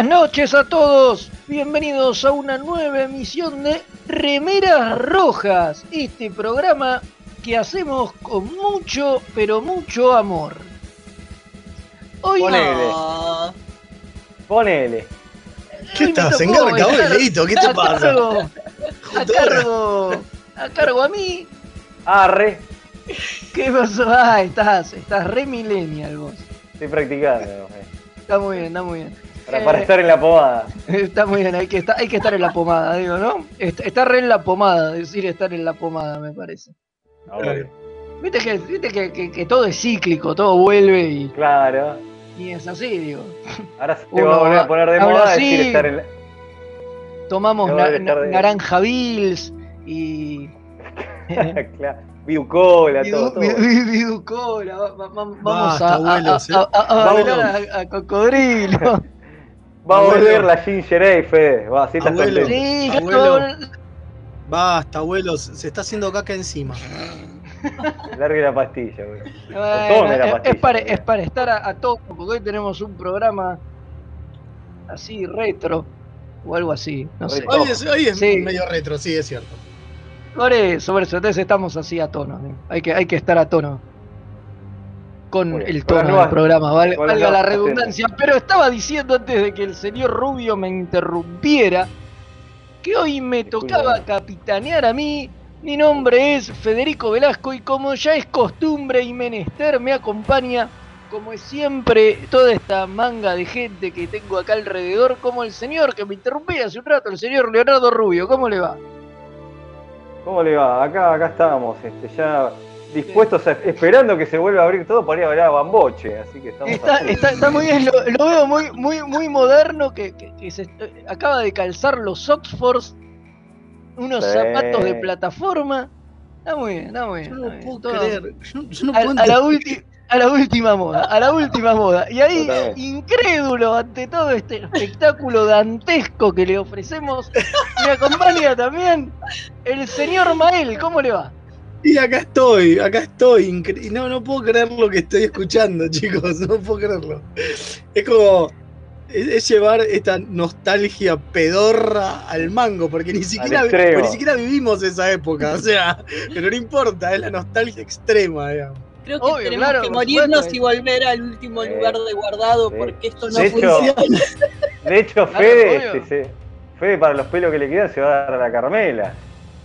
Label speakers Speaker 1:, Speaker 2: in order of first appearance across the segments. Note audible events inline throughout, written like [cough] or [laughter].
Speaker 1: Buenas noches a todos, bienvenidos a una nueva emisión de Remeras Rojas, este programa que hacemos con mucho, pero mucho amor. Hoy
Speaker 2: Ponele. Ponele.
Speaker 3: ¿Qué
Speaker 1: hoy
Speaker 3: estás? ¿Engarca hoy,
Speaker 1: estar
Speaker 3: Leito? ¿Qué te
Speaker 1: a
Speaker 3: pasa?
Speaker 1: cargo- a cargo, a cargo a mí.
Speaker 2: Arre.
Speaker 1: ¿Qué pasó? Ah, estás, estás re millennial vos.
Speaker 2: Estoy practicando. eh,
Speaker 1: Está muy bien, está muy bien.
Speaker 2: Para, para
Speaker 1: Eh,
Speaker 2: estar en la pomada. [laughs]
Speaker 1: Está muy bien, hay que, estar, hay que estar en la pomada, digo, ¿no? Est- Está re en la pomada, decir estar en la pomada, me parece.
Speaker 2: Ahora.
Speaker 1: Viste que, viste que, que- que todo es cíclico, todo vuelve y,
Speaker 2: Claro.
Speaker 1: y es así, digo.
Speaker 2: Ahora se
Speaker 1: Uno
Speaker 2: va a volver a poner de moda decir estar en la...
Speaker 1: Tomamos na-
Speaker 2: estar de-
Speaker 1: naranja bills y. [laughs]
Speaker 2: claro. Viucola, todo, todo.
Speaker 1: Vamos a, a, a cocodrilo. [laughs]
Speaker 2: Va a
Speaker 3: Abuelo.
Speaker 2: volver la Ginger Ale, Fede. Va, así
Speaker 3: Abuelo.
Speaker 1: Sí,
Speaker 3: Abuelo. Basta, abuelos, se está haciendo caca encima.
Speaker 2: Largue la pastilla, güey.
Speaker 1: Bueno,
Speaker 2: Tome la
Speaker 1: es-
Speaker 2: pastilla.
Speaker 1: es, para, es para estar a, a tono, porque hoy tenemos un programa así retro o algo así, no sé.
Speaker 3: Hoy es, hoy es
Speaker 1: Sí.
Speaker 3: medio retro, sí, es cierto.
Speaker 1: Por eso, por eso, entonces estamos así a tono. ¿no? Hay, que, hay que estar a tono con el tono
Speaker 2: nuevas-
Speaker 1: del programa, val- valga la redundancia. Pero estaba diciendo antes de que el señor Rubio me interrumpiera que hoy me tocaba capitanear a mí. Mi nombre es Federico Velasco y como ya es costumbre y menester, me acompaña, como es siempre, toda esta manga de gente que tengo acá alrededor, como el señor que me interrumpía hace un rato, el señor Leonardo Rubio. ¿Cómo le va?
Speaker 2: ¿Cómo le va? Acá, acá estábamos, este, ya dispuestos, a- esperando que se vuelva a abrir todo para ir a Bamboche. Así que estamos
Speaker 1: Está, está, está muy bien, lo, lo veo muy, muy, muy moderno que, que- que se acaba de calzar los Oxfords, unos
Speaker 2: Sí.
Speaker 1: zapatos de plataforma. Está muy bien, está muy bien.
Speaker 3: Yo no
Speaker 1: bien,
Speaker 3: puedo
Speaker 1: todo
Speaker 3: creer. Yo, yo no
Speaker 1: a,
Speaker 3: puedo
Speaker 1: a la
Speaker 3: entender.
Speaker 1: ulti- a la última moda, a la última moda. Y ahí,
Speaker 2: Totalmente.
Speaker 1: incrédulo ante todo este espectáculo dantesco que le ofrecemos, me acompaña también el señor Mael. ¿Cómo le va?
Speaker 3: Y acá estoy, acá estoy. No, no puedo creer lo que estoy escuchando, [laughs] chicos. No puedo creerlo. Es como. Es, es llevar esta nostalgia pedorra al mango, porque ni siquiera,
Speaker 2: extremo.
Speaker 3: porque ni siquiera vivimos esa época. O sea, [laughs] pero no importa, es la nostalgia extrema, digamos.
Speaker 4: Creo que
Speaker 1: Obvio,
Speaker 4: tenemos
Speaker 1: claro,
Speaker 4: que morirnos y volver al último
Speaker 2: Eh,
Speaker 4: lugar de guardado porque esto no
Speaker 2: De hecho-
Speaker 4: funciona.
Speaker 2: De hecho, Fede, este, se- Fede, para los pelos que le quedan, se va a dar a la Carmela.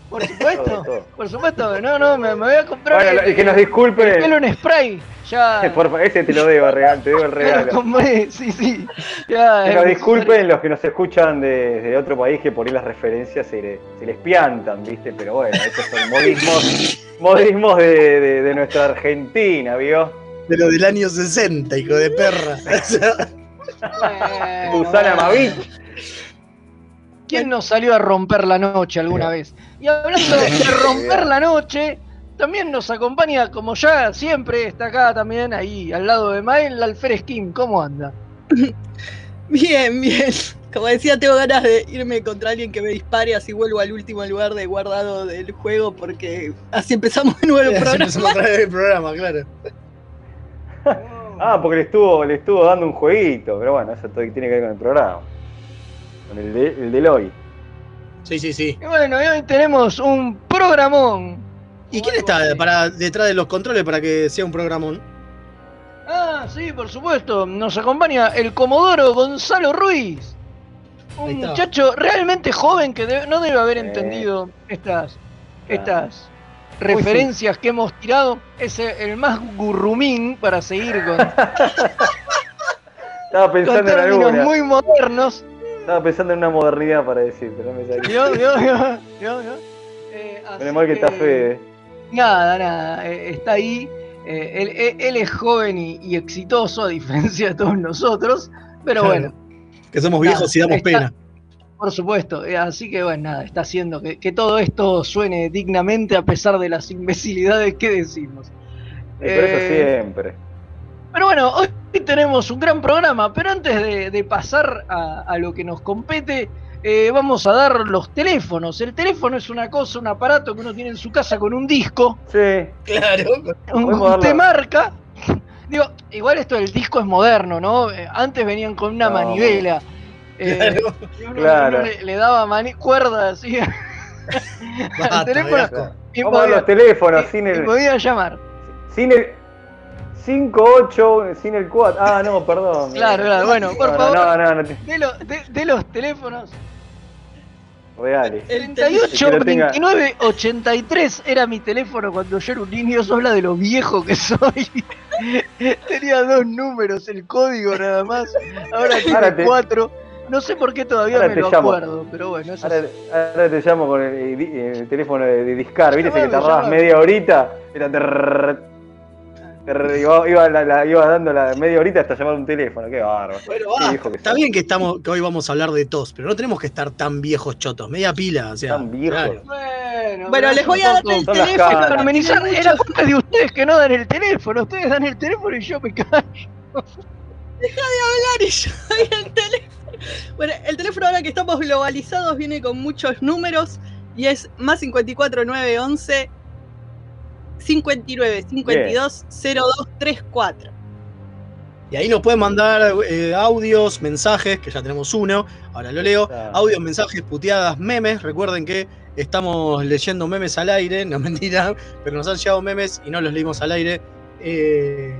Speaker 1: Por supuesto, por supuesto. No, no, me, me voy a comprar
Speaker 2: Bueno,
Speaker 1: el,
Speaker 2: que nos
Speaker 1: el
Speaker 2: disculpen.
Speaker 1: pelo en spray. Ya. [laughs]
Speaker 2: Por favor, ese te lo debo, te debo el [laughs] regalo.
Speaker 1: compré, sí, sí. Ya,
Speaker 2: Que nos disculpen los que nos escuchan de, de otro país que por ahí las referencias se, le- se les piantan, ¿viste? Pero bueno, estos son modismos, [laughs] modismos de, de- de nuestra Argentina, ¿vio?
Speaker 3: Pero del año 60, hijo de perra.
Speaker 2: Susana
Speaker 1: bueno.
Speaker 2: Mavich.
Speaker 1: ¿Quién nos salió a romper la noche alguna vez? Y hablando [laughs] de romper la noche, también nos acompaña, como ya siempre, está acá también, ahí al lado de Mael, Alfred Skim. ¿Cómo anda? [laughs]
Speaker 4: Bien, bien. Como decía, tengo ganas de irme contra alguien que me dispare, así vuelvo al último lugar de guardado del juego, porque así empezamos de nuevo el [laughs]
Speaker 3: Así
Speaker 4: programa.
Speaker 3: empezamos otra vez el programa, claro.
Speaker 2: Ah, porque le estuvo, le estuvo dando un jueguito, pero bueno, eso todo tiene que ver con el programa. Con el de, el del hoy.
Speaker 3: Sí, sí, sí.
Speaker 1: Y bueno, y hoy tenemos un programón.
Speaker 3: ¿Y quién está para, detrás de los controles para que sea un programón?
Speaker 1: Ah, sí, por supuesto. Nos acompaña el Comodoro Gonzalo Ruiz. Un muchacho realmente joven que no debe haber
Speaker 2: Eh.
Speaker 1: entendido estas,
Speaker 2: Claro.
Speaker 1: estas referencias que hemos tirado. Es el más gurrumín para seguir con, [laughs]
Speaker 2: Estaba
Speaker 1: con
Speaker 2: pensando en
Speaker 1: términos
Speaker 2: alguna.
Speaker 1: muy modernos.
Speaker 2: Estaba pensando en una modernidad para decir, pero no me salió.
Speaker 1: ¿Vio? Eh, así
Speaker 2: Menos mal que está Fede.
Speaker 1: Nada, nada, eh, está ahí. eh, él, él- él es joven y, y exitoso, a diferencia de todos nosotros. Pero
Speaker 3: Claro.
Speaker 1: bueno,
Speaker 3: Que somos
Speaker 1: Nada,
Speaker 3: viejos y damos
Speaker 1: está-
Speaker 3: pena.
Speaker 1: por supuesto. eh, así que bueno, nada, está haciendo que, que todo esto suene dignamente a pesar de las imbecilidades que decimos.
Speaker 2: Y por eso
Speaker 1: Eh,
Speaker 2: siempre.
Speaker 1: Pero bueno, hoy tenemos un gran programa, pero antes de, de pasar a, a lo que nos compete, eh, vamos a dar los teléfonos. El teléfono es una cosa, un aparato que uno tiene en su casa con un disco,
Speaker 2: Sí,
Speaker 3: Claro.
Speaker 1: un, te marca. [laughs] Digo, igual esto del disco es moderno, ¿no? Eh, Antes venían con una
Speaker 2: No.
Speaker 1: manivela. eh,
Speaker 3: Claro.
Speaker 1: y uno,
Speaker 2: Claro.
Speaker 1: uno le, le daba mani- cuerdas así. [laughs]
Speaker 2: Vamos a los teléfonos
Speaker 1: y-
Speaker 2: sin el.
Speaker 1: podía llamar.
Speaker 2: Sin el. 5-8, sin el 4. Ah, no, perdón.
Speaker 1: Claro, claro. Bueno, por
Speaker 2: no,
Speaker 1: favor,
Speaker 2: No, no, no, te-
Speaker 1: de, lo- de- de los teléfonos.
Speaker 2: reales.
Speaker 4: El
Speaker 1: 38
Speaker 2: Que lo tenga.
Speaker 1: 29 83 era mi teléfono cuando yo era un niño, eso habla de lo viejo que soy. [laughs] Tenía dos números, el código nada más. Ahora tiene
Speaker 2: Ahora te-
Speaker 1: cuatro. No sé por qué todavía
Speaker 2: Ahora
Speaker 1: me
Speaker 2: te
Speaker 1: lo
Speaker 2: llamo.
Speaker 1: acuerdo, pero bueno, eso
Speaker 2: Ahora,
Speaker 1: sí.
Speaker 2: ahora te llamo con el, el teléfono de, de Discar, ¿viste? Ese que tardabas media horita. Era iba, iba, la, la- iba dando la media horita hasta llamar un teléfono. Qué bárbaro.
Speaker 3: Bueno,
Speaker 2: Qué que
Speaker 3: Está bien que estamos, que hoy vamos a hablar de tos, pero no tenemos que estar tan viejos chotos. Media pila, o sea.
Speaker 2: Tan viejos.
Speaker 3: claro.
Speaker 1: Bueno,
Speaker 4: Bueno, les voy a dar el teléfono.
Speaker 1: Para amenizar,
Speaker 4: muchos-
Speaker 1: culpa de ustedes que no dan el teléfono. Ustedes dan el teléfono y yo me callo.
Speaker 4: y yo doy el teléfono. Bueno, el teléfono ahora que estamos globalizados viene con muchos números y es más 54 911 59 52 02 34.
Speaker 3: Y ahí nos pueden mandar eh, audios, mensajes, que ya tenemos uno, ahora lo leo. Audios, mensajes, puteadas, memes. Recuerden que estamos leyendo memes al aire, no [laughs] mentira, pero nos han llegado memes y no los leímos al aire. Eh,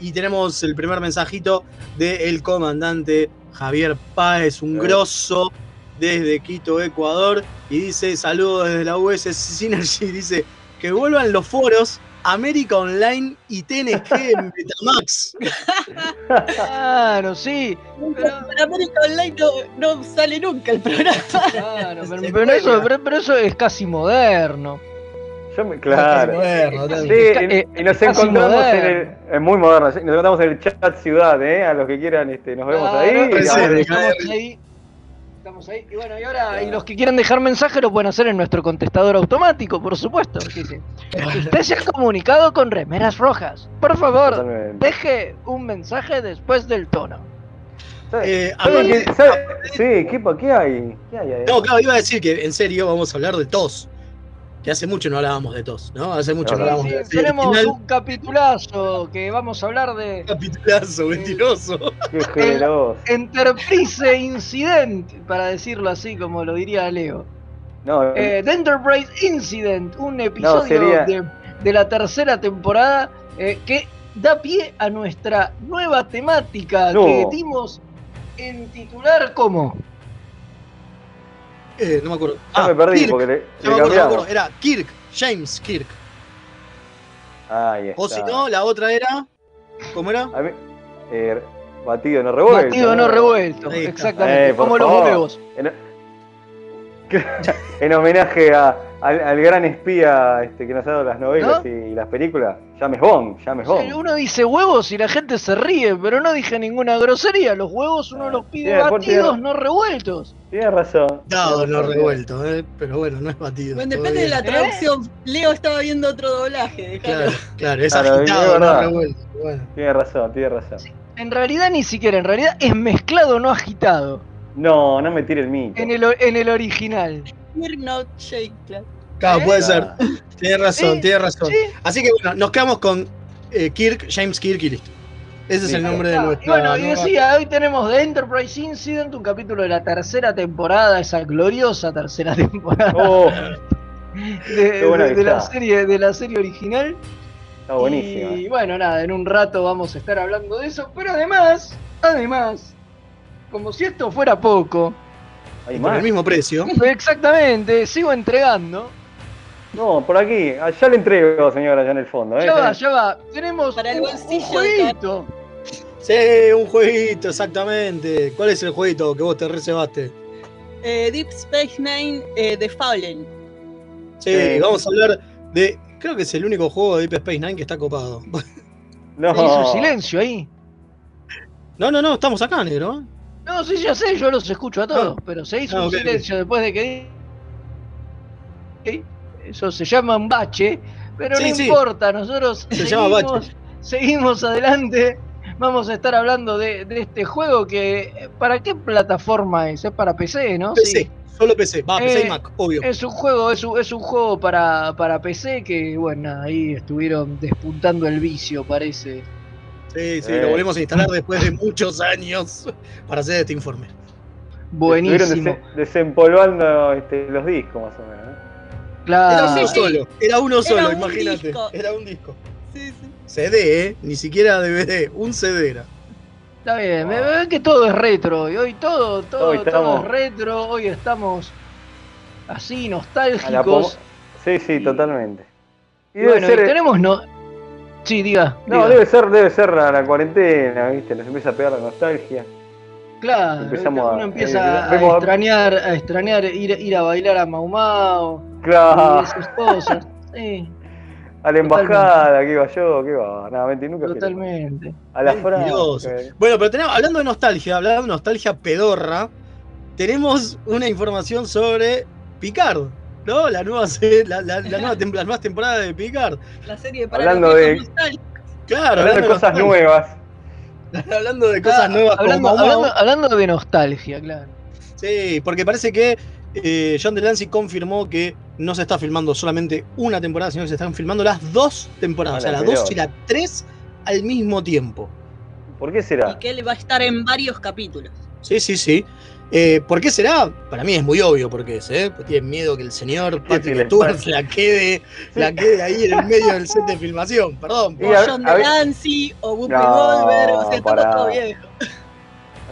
Speaker 3: y tenemos el primer mensajito del comandante Javier Páez, un
Speaker 2: Eh.
Speaker 3: grosso desde Quito, Ecuador. Y dice: Saludos desde la US Synergy. [laughs] Dice que vuelvan los foros. América Online y TNG [laughs] en Betamax.
Speaker 1: Claro, sí. Pero-
Speaker 4: Para América Online no, no sale nunca el programa.
Speaker 1: Claro, pero, [laughs] eso, pero- eso es casi moderno.
Speaker 2: Yo me, claro.
Speaker 3: Moderno,
Speaker 1: Sí, eh,
Speaker 2: y, y nos encontramos en el. Es muy moderno. sí, Nos encontramos en el chat ciudad, ¿eh? A los que quieran, este, nos vemos ahí.
Speaker 1: Claro,
Speaker 2: y
Speaker 3: sí,
Speaker 2: ahora-
Speaker 1: ahí. Estamos ahí. Y bueno, y ahora, y los que quieran dejar mensaje lo pueden hacer en nuestro contestador automático, por supuesto. dice, Usted se ha comunicado con remeras rojas. Por favor,
Speaker 2: Totalmente.
Speaker 1: deje un mensaje después del tono.
Speaker 2: ¿Sabe-
Speaker 3: Eh,
Speaker 2: sabe sabe- Sí, ¿qué, ¿qué hay? ¿Qué hay ahí?
Speaker 3: No, claro, iba a decir que en serio vamos a hablar de tos. Que hace mucho no hablábamos de tos, ¿no? Hace mucho no,
Speaker 2: Claro.
Speaker 3: hablábamos
Speaker 1: Sí,
Speaker 3: de serie
Speaker 1: tenemos
Speaker 3: original.
Speaker 1: un capitulazo que vamos a hablar de
Speaker 3: capitulazo, mentiroso.
Speaker 1: Enterprise Incident, para decirlo así como lo diría Leo.
Speaker 2: No,
Speaker 1: Eh, The Enterprise Incident, un episodio
Speaker 2: sería-
Speaker 1: de, de la tercera temporada eh, que da pie a nuestra nueva temática
Speaker 2: No.
Speaker 1: que dimos en titular como
Speaker 3: Eh, no me acuerdo.
Speaker 2: ya me perdí
Speaker 3: Kirk.
Speaker 2: porque le,
Speaker 3: Ya
Speaker 2: le
Speaker 3: me acuerdo, me acuerdo. Era Kirk, James Kirk.
Speaker 2: Ahí está.
Speaker 3: O si no, la otra era. ¿Cómo era?
Speaker 2: A mí- eh, batido no revuelto.
Speaker 1: batido no revuelto. Exactamente,
Speaker 2: Eh,
Speaker 1: como los huevos.
Speaker 2: En, [laughs] en homenaje a- al, al gran espía este, que nos ha dado las novelas
Speaker 1: ¿No?
Speaker 2: y las películas. James Bond, James
Speaker 1: Sí,
Speaker 2: Bond.
Speaker 1: uno dice huevos y la gente se ríe, pero no dije ninguna grosería. Los huevos uno
Speaker 2: Ah,
Speaker 1: los pide
Speaker 2: tiene-
Speaker 1: batidos,
Speaker 2: tiene-
Speaker 1: no revueltos.
Speaker 2: Tienes razón.
Speaker 3: No
Speaker 2: razón.
Speaker 3: revuelto, ¿eh? pero bueno, no es batido.
Speaker 4: Bueno, depende de la traducción. Leo estaba viendo otro doblaje, déjalo.
Speaker 3: Claro, claro, es
Speaker 2: Claro,
Speaker 3: agitado, no revuelto. Bueno.
Speaker 2: Tienes razón, tienes razón.
Speaker 1: En realidad ni siquiera, en realidad es mezclado, no agitado.
Speaker 2: No, no me tire el mito.
Speaker 1: En el, en el original.
Speaker 4: We're not shake, claro.
Speaker 3: Claro, puede ser. Tienes razón,
Speaker 1: Sí,
Speaker 3: tienes razón.
Speaker 1: sí.
Speaker 3: Así que bueno, nos quedamos con eh, Kirk, James Kirk y listo. Ese es el nombre de nuestra.
Speaker 1: y bueno, y
Speaker 3: nueva-
Speaker 1: decía, hoy tenemos The Enterprise Incident, un capítulo de la tercera temporada, esa gloriosa tercera [laughs] temporada
Speaker 2: Oh,
Speaker 1: de, de- de la serie, de la serie original.
Speaker 2: está buenísimo.
Speaker 1: Y bueno, nada, en un rato vamos a estar hablando de eso, pero además, además, como si esto fuera poco,
Speaker 2: ¿Hay
Speaker 3: Por el mismo precio. [laughs]
Speaker 1: exactamente, sigo entregando.
Speaker 2: No, por aquí. Allá le entrego, señora, allá en el fondo. ¿eh?
Speaker 1: Ya va, ya va, tenemos
Speaker 4: Para el
Speaker 1: un,
Speaker 4: bolsillo
Speaker 1: jueguito.
Speaker 3: Sí, un jueguito, exactamente. ¿Cuál es el jueguito que vos te reservaste?
Speaker 4: Eh, Deep Space Nine eh, The Fallen.
Speaker 3: Sí, vamos a hablar de. Creo que es el único juego de Deep Space Nine que está copado.
Speaker 2: No.
Speaker 1: Hizo silencio ahí.
Speaker 3: No, no, no, estamos acá, negro. ¿Eh?
Speaker 1: No, sí, ya sé, yo los escucho a todos,
Speaker 3: Ah.
Speaker 1: pero se hizo
Speaker 3: Ah,
Speaker 1: un silencio después de que. Ok, Eso se llama un bache, pero
Speaker 3: Sí,
Speaker 1: no
Speaker 3: sí.
Speaker 1: importa, nosotros
Speaker 3: Se llama
Speaker 1: seguimos,
Speaker 3: bache.
Speaker 1: seguimos adelante. Vamos a estar hablando de, de este juego que. ¿Para qué plataforma es? Es para PC, ¿no?
Speaker 3: PC,
Speaker 1: Sí.
Speaker 3: solo PC. Va, PC
Speaker 1: Eh,
Speaker 3: y Mac, obvio.
Speaker 1: Es un juego, es un, es un juego para, para PC que, bueno, ahí estuvieron despuntando el vicio, parece.
Speaker 3: Sí, sí,
Speaker 2: Eh.
Speaker 3: lo volvemos a instalar después de muchos años para hacer este informe.
Speaker 1: Buenísimo.
Speaker 2: Dese- desempolvando este, los discos, más o menos. ¿no?
Speaker 1: Claro.
Speaker 3: Era uno solo, era uno solo,
Speaker 4: un
Speaker 3: imagínate.
Speaker 4: disco.
Speaker 3: Era un disco.
Speaker 4: Sí, sí.
Speaker 3: CD, ¿eh? Ni siquiera DVD, un CD era.
Speaker 1: Está bien, me ven que todo es retro hoy, hoy todo, todo,
Speaker 2: Hoy
Speaker 1: todo es retro, hoy estamos así nostálgicos.
Speaker 2: Sí, sí, totalmente. Y
Speaker 1: Y bueno,
Speaker 2: ser.
Speaker 1: y tenemos no. Sí, diga.
Speaker 2: No,
Speaker 1: diga.
Speaker 2: debe ser, debe ser la, la cuarentena, ¿viste? Nos empieza a pegar la nostalgia.
Speaker 1: Claro,
Speaker 2: empezamos
Speaker 1: uno
Speaker 2: a-
Speaker 1: empieza
Speaker 2: eh,
Speaker 1: a,
Speaker 2: vemos a-
Speaker 1: extrañar, a extrañar ir, ir a bailar a Mau Mau y
Speaker 2: Claro,
Speaker 1: esas cosas. [laughs] Sí,
Speaker 2: a la embajada, que iba yo, que iba. Nada, mentira, nunca
Speaker 1: totalmente.
Speaker 2: A la franja.
Speaker 3: Bueno, pero tenemos, hablando de nostalgia, hablando de nostalgia pedorra, tenemos una información sobre Picard, ¿no? La nueva, la, la- la nueva tem- las nuevas temporadas de Picard.
Speaker 4: La serie para
Speaker 2: Hablando de-.
Speaker 3: Claro,
Speaker 2: Hablando de cosas
Speaker 3: nostalgia,
Speaker 2: nuevas. [laughs]
Speaker 3: Hablando de cosas
Speaker 1: Ah,
Speaker 3: nuevas
Speaker 1: hablando,
Speaker 3: como
Speaker 1: hablando, hablando de nostalgia, claro.
Speaker 3: Sí, porque parece que eh, John Delancey confirmó que no se está filmando solamente una temporada, sino que se están filmando las dos temporadas, o sea,
Speaker 2: la
Speaker 3: la dos y la tres al mismo tiempo.
Speaker 2: ¿Por qué
Speaker 4: Y
Speaker 2: será?
Speaker 4: que él va a estar en varios capítulos.
Speaker 3: Sí, sí, sí. Eh, ¿Por qué será? Para mí es muy obvio por qué es, ¿eh? Porque tienen miedo que el señor Patrick
Speaker 2: sí,
Speaker 3: Stewart
Speaker 2: pasa.
Speaker 3: la quede, la quede ahí en el medio del set de filmación. Perdón.
Speaker 4: O
Speaker 2: a-
Speaker 4: John
Speaker 2: a ver-
Speaker 4: DeLancey, o Whoopi
Speaker 2: No,
Speaker 4: Goldberg, o sea, estamos
Speaker 2: pará.
Speaker 4: todo viejo.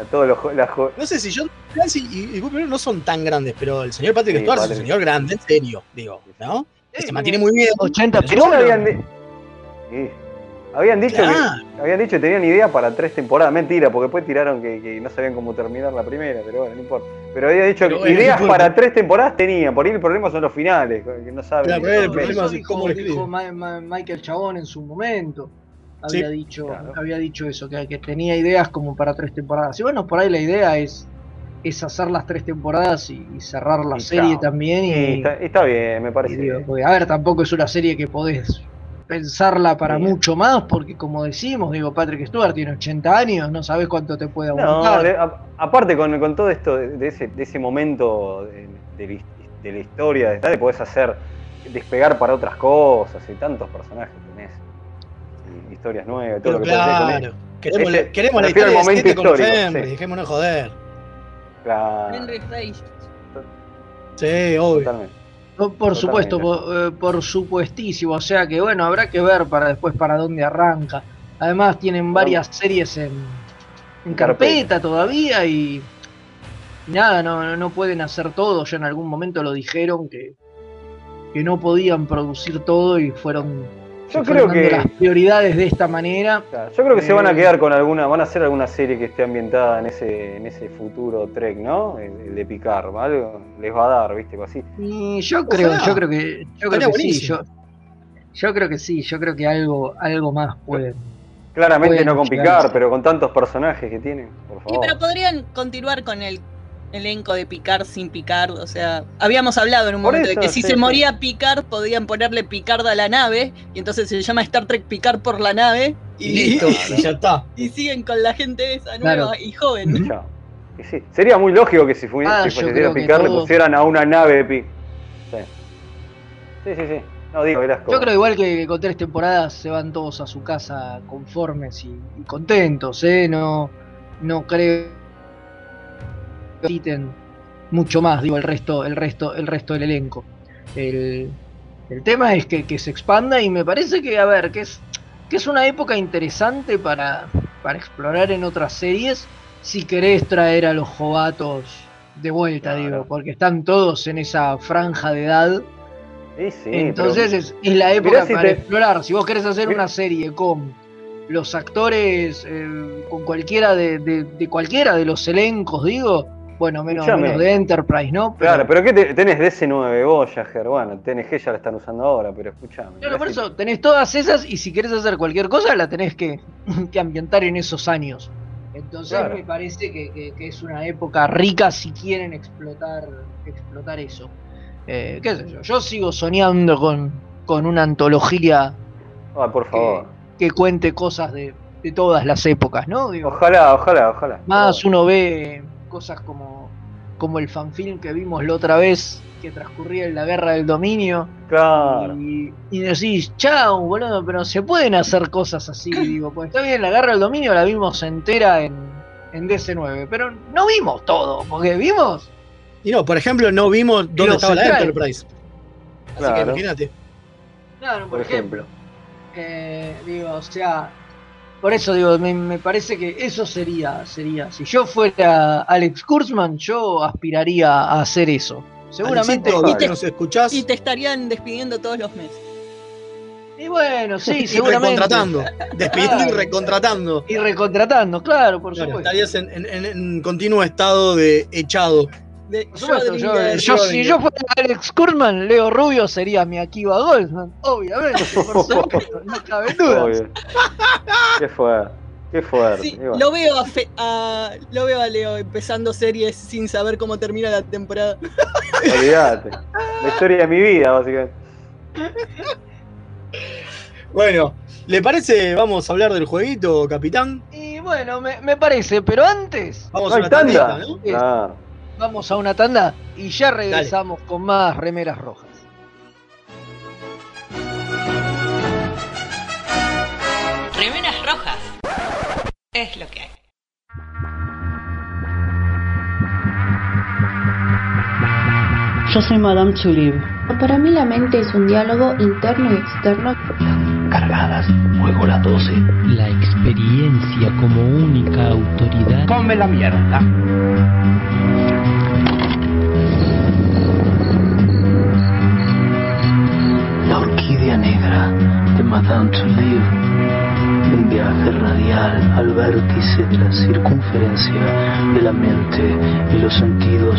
Speaker 2: A todos los. las
Speaker 3: No sé si John Delancey y, y Whoopi Goldberg no son tan grandes, pero el señor Patrick
Speaker 2: Sí,
Speaker 3: Stewart es un señor grande, en serio, digo, ¿no? Que se mantiene muy bien.
Speaker 1: 80
Speaker 3: Pero
Speaker 2: Igual
Speaker 1: pero
Speaker 2: habían. Habían dicho
Speaker 3: Claro.
Speaker 2: que habían dicho que tenían idea para tres temporadas. Mentira, porque después tiraron que, que no sabían cómo terminar la primera, pero bueno, no importa. Pero había dicho
Speaker 3: Pero
Speaker 2: que
Speaker 3: bueno,
Speaker 2: ideas para tres temporadas tenían. Por ahí el problema son los finales, que no saben.
Speaker 3: Claro,
Speaker 2: ni-
Speaker 3: pero el
Speaker 1: Eso-
Speaker 3: problema
Speaker 1: eso
Speaker 3: es
Speaker 1: dijo,
Speaker 3: cómo
Speaker 1: dijo. Ma- Ma- Michael Chabón en su momento.
Speaker 3: Sí,
Speaker 1: Había dicho,
Speaker 2: claro.
Speaker 1: había dicho eso, que, que tenía ideas como para tres temporadas. Y bueno, por ahí la idea es, es hacer las tres temporadas y, y cerrar la
Speaker 2: Y
Speaker 1: serie
Speaker 2: chao.
Speaker 1: también. Y,
Speaker 2: está, está bien, me parece.
Speaker 1: digo,
Speaker 2: bien.
Speaker 1: porque, a ver, tampoco es una serie que podés pensarla para
Speaker 2: Sí.
Speaker 1: mucho más, porque como decimos, digo, Patrick Stewart tiene 80 años, no sabes cuánto te puede
Speaker 2: No,
Speaker 1: aguantar.
Speaker 2: de- a- aparte con, con todo esto de, de ese, de ese momento de, de de la historia, de tal, podés hacer despegar para otras cosas y tantos personajes tenés. Y historias nuevas, todo
Speaker 3: Pero
Speaker 2: lo que
Speaker 3: claro, queremos,
Speaker 2: Ese-
Speaker 3: la- queremos la historia de con Fenris,
Speaker 2: sí.
Speaker 3: dejémonos joder.
Speaker 2: Claro,
Speaker 4: Henry.
Speaker 3: Sí, obvio.
Speaker 2: totalmente.
Speaker 1: Por supuesto, por, eh, por supuestísimo. O sea que bueno, habrá que ver para después para dónde arranca. Además tienen varias series en, en carpeta todavía y, y nada, no, no- no pueden hacer todo. Ya en algún momento lo dijeron que, que no podían producir todo y fueron,
Speaker 2: Yo creo que
Speaker 1: las prioridades de esta manera.
Speaker 2: Yo creo que se van a
Speaker 1: Eh,
Speaker 2: quedar con alguna, van a hacer alguna serie que esté ambientada en ese, en ese futuro Trek, ¿no? El, el de Picard, algo les va a dar, ¿viste? Así.
Speaker 1: Y yo creo, yo creo que, yo creo que sí. Yo, Yo creo que sí, yo creo que algo, algo más puede.
Speaker 2: Claramente
Speaker 1: Pueden
Speaker 2: no con Picard, pero con tantos personajes que tienen, por
Speaker 4: Sí,
Speaker 2: favor.
Speaker 4: pero podrían continuar con el elenco de Picard sin Picard. O sea, habíamos hablado en un
Speaker 2: Por
Speaker 4: momento de que si
Speaker 2: sí,
Speaker 4: se
Speaker 2: sí.
Speaker 4: moría Picard, podían ponerle Picard a la nave. Y entonces se llama Star Trek Picard por la nave.
Speaker 3: Y
Speaker 4: Y,
Speaker 3: listo, [laughs] y ya está.
Speaker 4: y siguen con la gente esa nueva
Speaker 1: Claro.
Speaker 4: y joven.
Speaker 2: Chao. Y sí, sería muy lógico que si, fu-
Speaker 1: Ah,
Speaker 2: si Picard le pusieran a una nave de Pi. Sí. Sí, sí. No digo.
Speaker 1: Yo creo igual que con tres temporadas se van todos a su casa conformes y, y contentos, ¿eh? No, no creo necesiten mucho más, digo, el resto, el resto, el resto del elenco. El, el tema es que, que se expanda y me parece que, a ver, que es, que es una época interesante para, para explorar en otras series si querés traer a los jovatos de vuelta,
Speaker 2: Claro.
Speaker 1: digo, porque están todos en esa franja de edad.
Speaker 2: Sí, sí,
Speaker 1: Entonces es, es la época
Speaker 2: si
Speaker 1: para
Speaker 2: te-
Speaker 1: explorar. Si vos querés hacer una serie con los actores, eh, con cualquiera de, de- de cualquiera de los elencos, digo, bueno, menos, de Enterprise, ¿no? Pero-
Speaker 2: Claro, pero ¿qué te- tenés DC9, Voyager? Bueno, TNG ya la están usando ahora, pero escuchame.
Speaker 1: Claro, por eso tenés todas esas y si querés hacer cualquier cosa la tenés que, [laughs] que ambientar en esos años. Entonces
Speaker 2: Claro.
Speaker 1: me parece que, que- que es una época rica si quieren explotar, explotar eso. Eh, ¿Qué sé yo? Yo sigo soñando con, con una antología
Speaker 2: por favor.
Speaker 1: que cuente cosas de, de todas las épocas, ¿no? Digo,
Speaker 2: Ojalá, ojalá, ojalá.
Speaker 1: más uno ve cosas como, como el fanfilm que vimos la otra vez que transcurría en la guerra del dominio.
Speaker 2: Claro.
Speaker 1: Y, y decís, chao, boludo, pero se pueden hacer cosas así, digo, pues está bien, la guerra del dominio la vimos entera en, en DC9, pero no vimos todo, porque vimos,
Speaker 3: Y no, por ejemplo, no vimos dónde estaba la
Speaker 1: centrales.
Speaker 3: Enterprise. Así que imagínate.
Speaker 1: claro, por,
Speaker 2: Por
Speaker 1: ejemplo, eh, digo, o sea, por eso digo, me, me parece que eso sería, sería, si yo fuera Alex Kurzman, yo aspiraría a hacer eso. Seguramente.
Speaker 4: Y te-
Speaker 3: nos escuchás
Speaker 4: Y te estarían despidiendo todos los meses.
Speaker 1: Y bueno, sí,
Speaker 3: y
Speaker 1: seguramente.
Speaker 3: recontratando. Despidiendo y recontratando.
Speaker 1: Y recontratando, claro, por
Speaker 3: Claro,
Speaker 1: supuesto.
Speaker 3: estarías en, en- en- en continuo estado de echado.
Speaker 4: De
Speaker 1: Por supuesto, yo,
Speaker 4: Schrödinger.
Speaker 1: yo- si yo fuera Alex Kurman, Leo Rubio sería mi Akiva Goldman, obviamente, por [laughs] supuesto, no cabe duda.
Speaker 2: Qué fuerte. Qué fuerte.
Speaker 4: Sí,
Speaker 2: Y bueno.
Speaker 4: lo veo a, Fe- a- lo veo a Leo empezando series sin saber cómo termina la temporada. [laughs]
Speaker 2: Olvídate. La historia de mi vida, básicamente.
Speaker 3: Bueno, ¿le parece? Vamos a hablar del jueguito, capitán.
Speaker 1: Y bueno, me, me parece, pero antes
Speaker 3: Vamos
Speaker 2: No
Speaker 3: a una
Speaker 2: tanda. Claro.
Speaker 1: Vamos a una tanda y ya regresamos con más remeras rojas.
Speaker 5: Remeras rojas. Es lo que hay.
Speaker 6: Yo soy Madame Tulip.
Speaker 7: Para mí la mente es un diálogo interno y externo.
Speaker 8: Cargadas, juego las 12.
Speaker 9: La experiencia como única autoridad.
Speaker 8: Come la mierda. La orquídea negra de Madame Touleau. Un viaje radial al vértice de la circunferencia de la mente y los sentidos.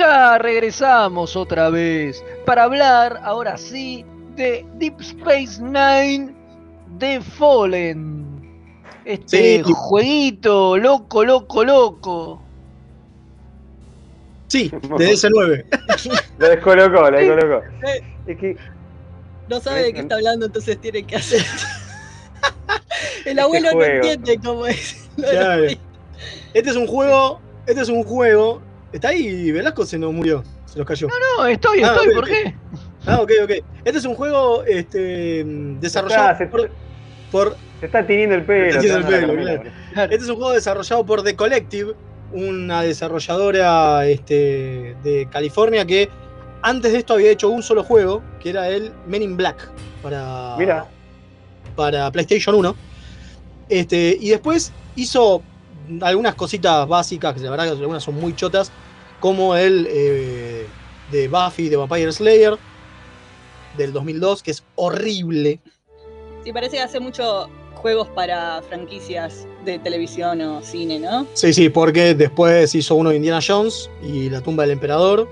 Speaker 1: Acá regresamos otra vez para hablar, ahora sí, de Deep Space Nine The Fallen. Este
Speaker 3: Sí.
Speaker 1: jueguito loco, loco, loco.
Speaker 3: Sí, [laughs] de ese9.
Speaker 2: La descolocó, la descolocó. Es que
Speaker 4: No sabe de qué está hablando, entonces tiene que hacer. [laughs] El abuelo no
Speaker 3: juego.
Speaker 4: entiende cómo es. [laughs] lo de
Speaker 3: Claro. Este es un juego. Este es un juego. Está ahí, Velasco se nos murió. Se nos cayó.
Speaker 1: No, estoy,
Speaker 3: Ah,
Speaker 1: estoy, ¿por qué?
Speaker 3: Ah, ok, ok. Este es un juego este, desarrollado
Speaker 2: se,
Speaker 3: por, por-
Speaker 2: se está tiniendo el pelo.
Speaker 3: Se está tiniendo el pelo, claro. Este es un juego desarrollado por The Collective, una desarrolladora este, de California que antes de esto había hecho un solo juego, que era el Men in Black para,
Speaker 2: Mira.
Speaker 3: para PlayStation 1. Este, y después hizo algunas cositas básicas, que la verdad que algunas son muy chotas, como el eh, de Buffy de Vampire Slayer del 2002, que es horrible.
Speaker 4: Sí, parece que hace mucho juegos para franquicias de televisión o cine, ¿no?
Speaker 3: Sí, sí, porque después hizo uno de Indiana Jones y La tumba del emperador,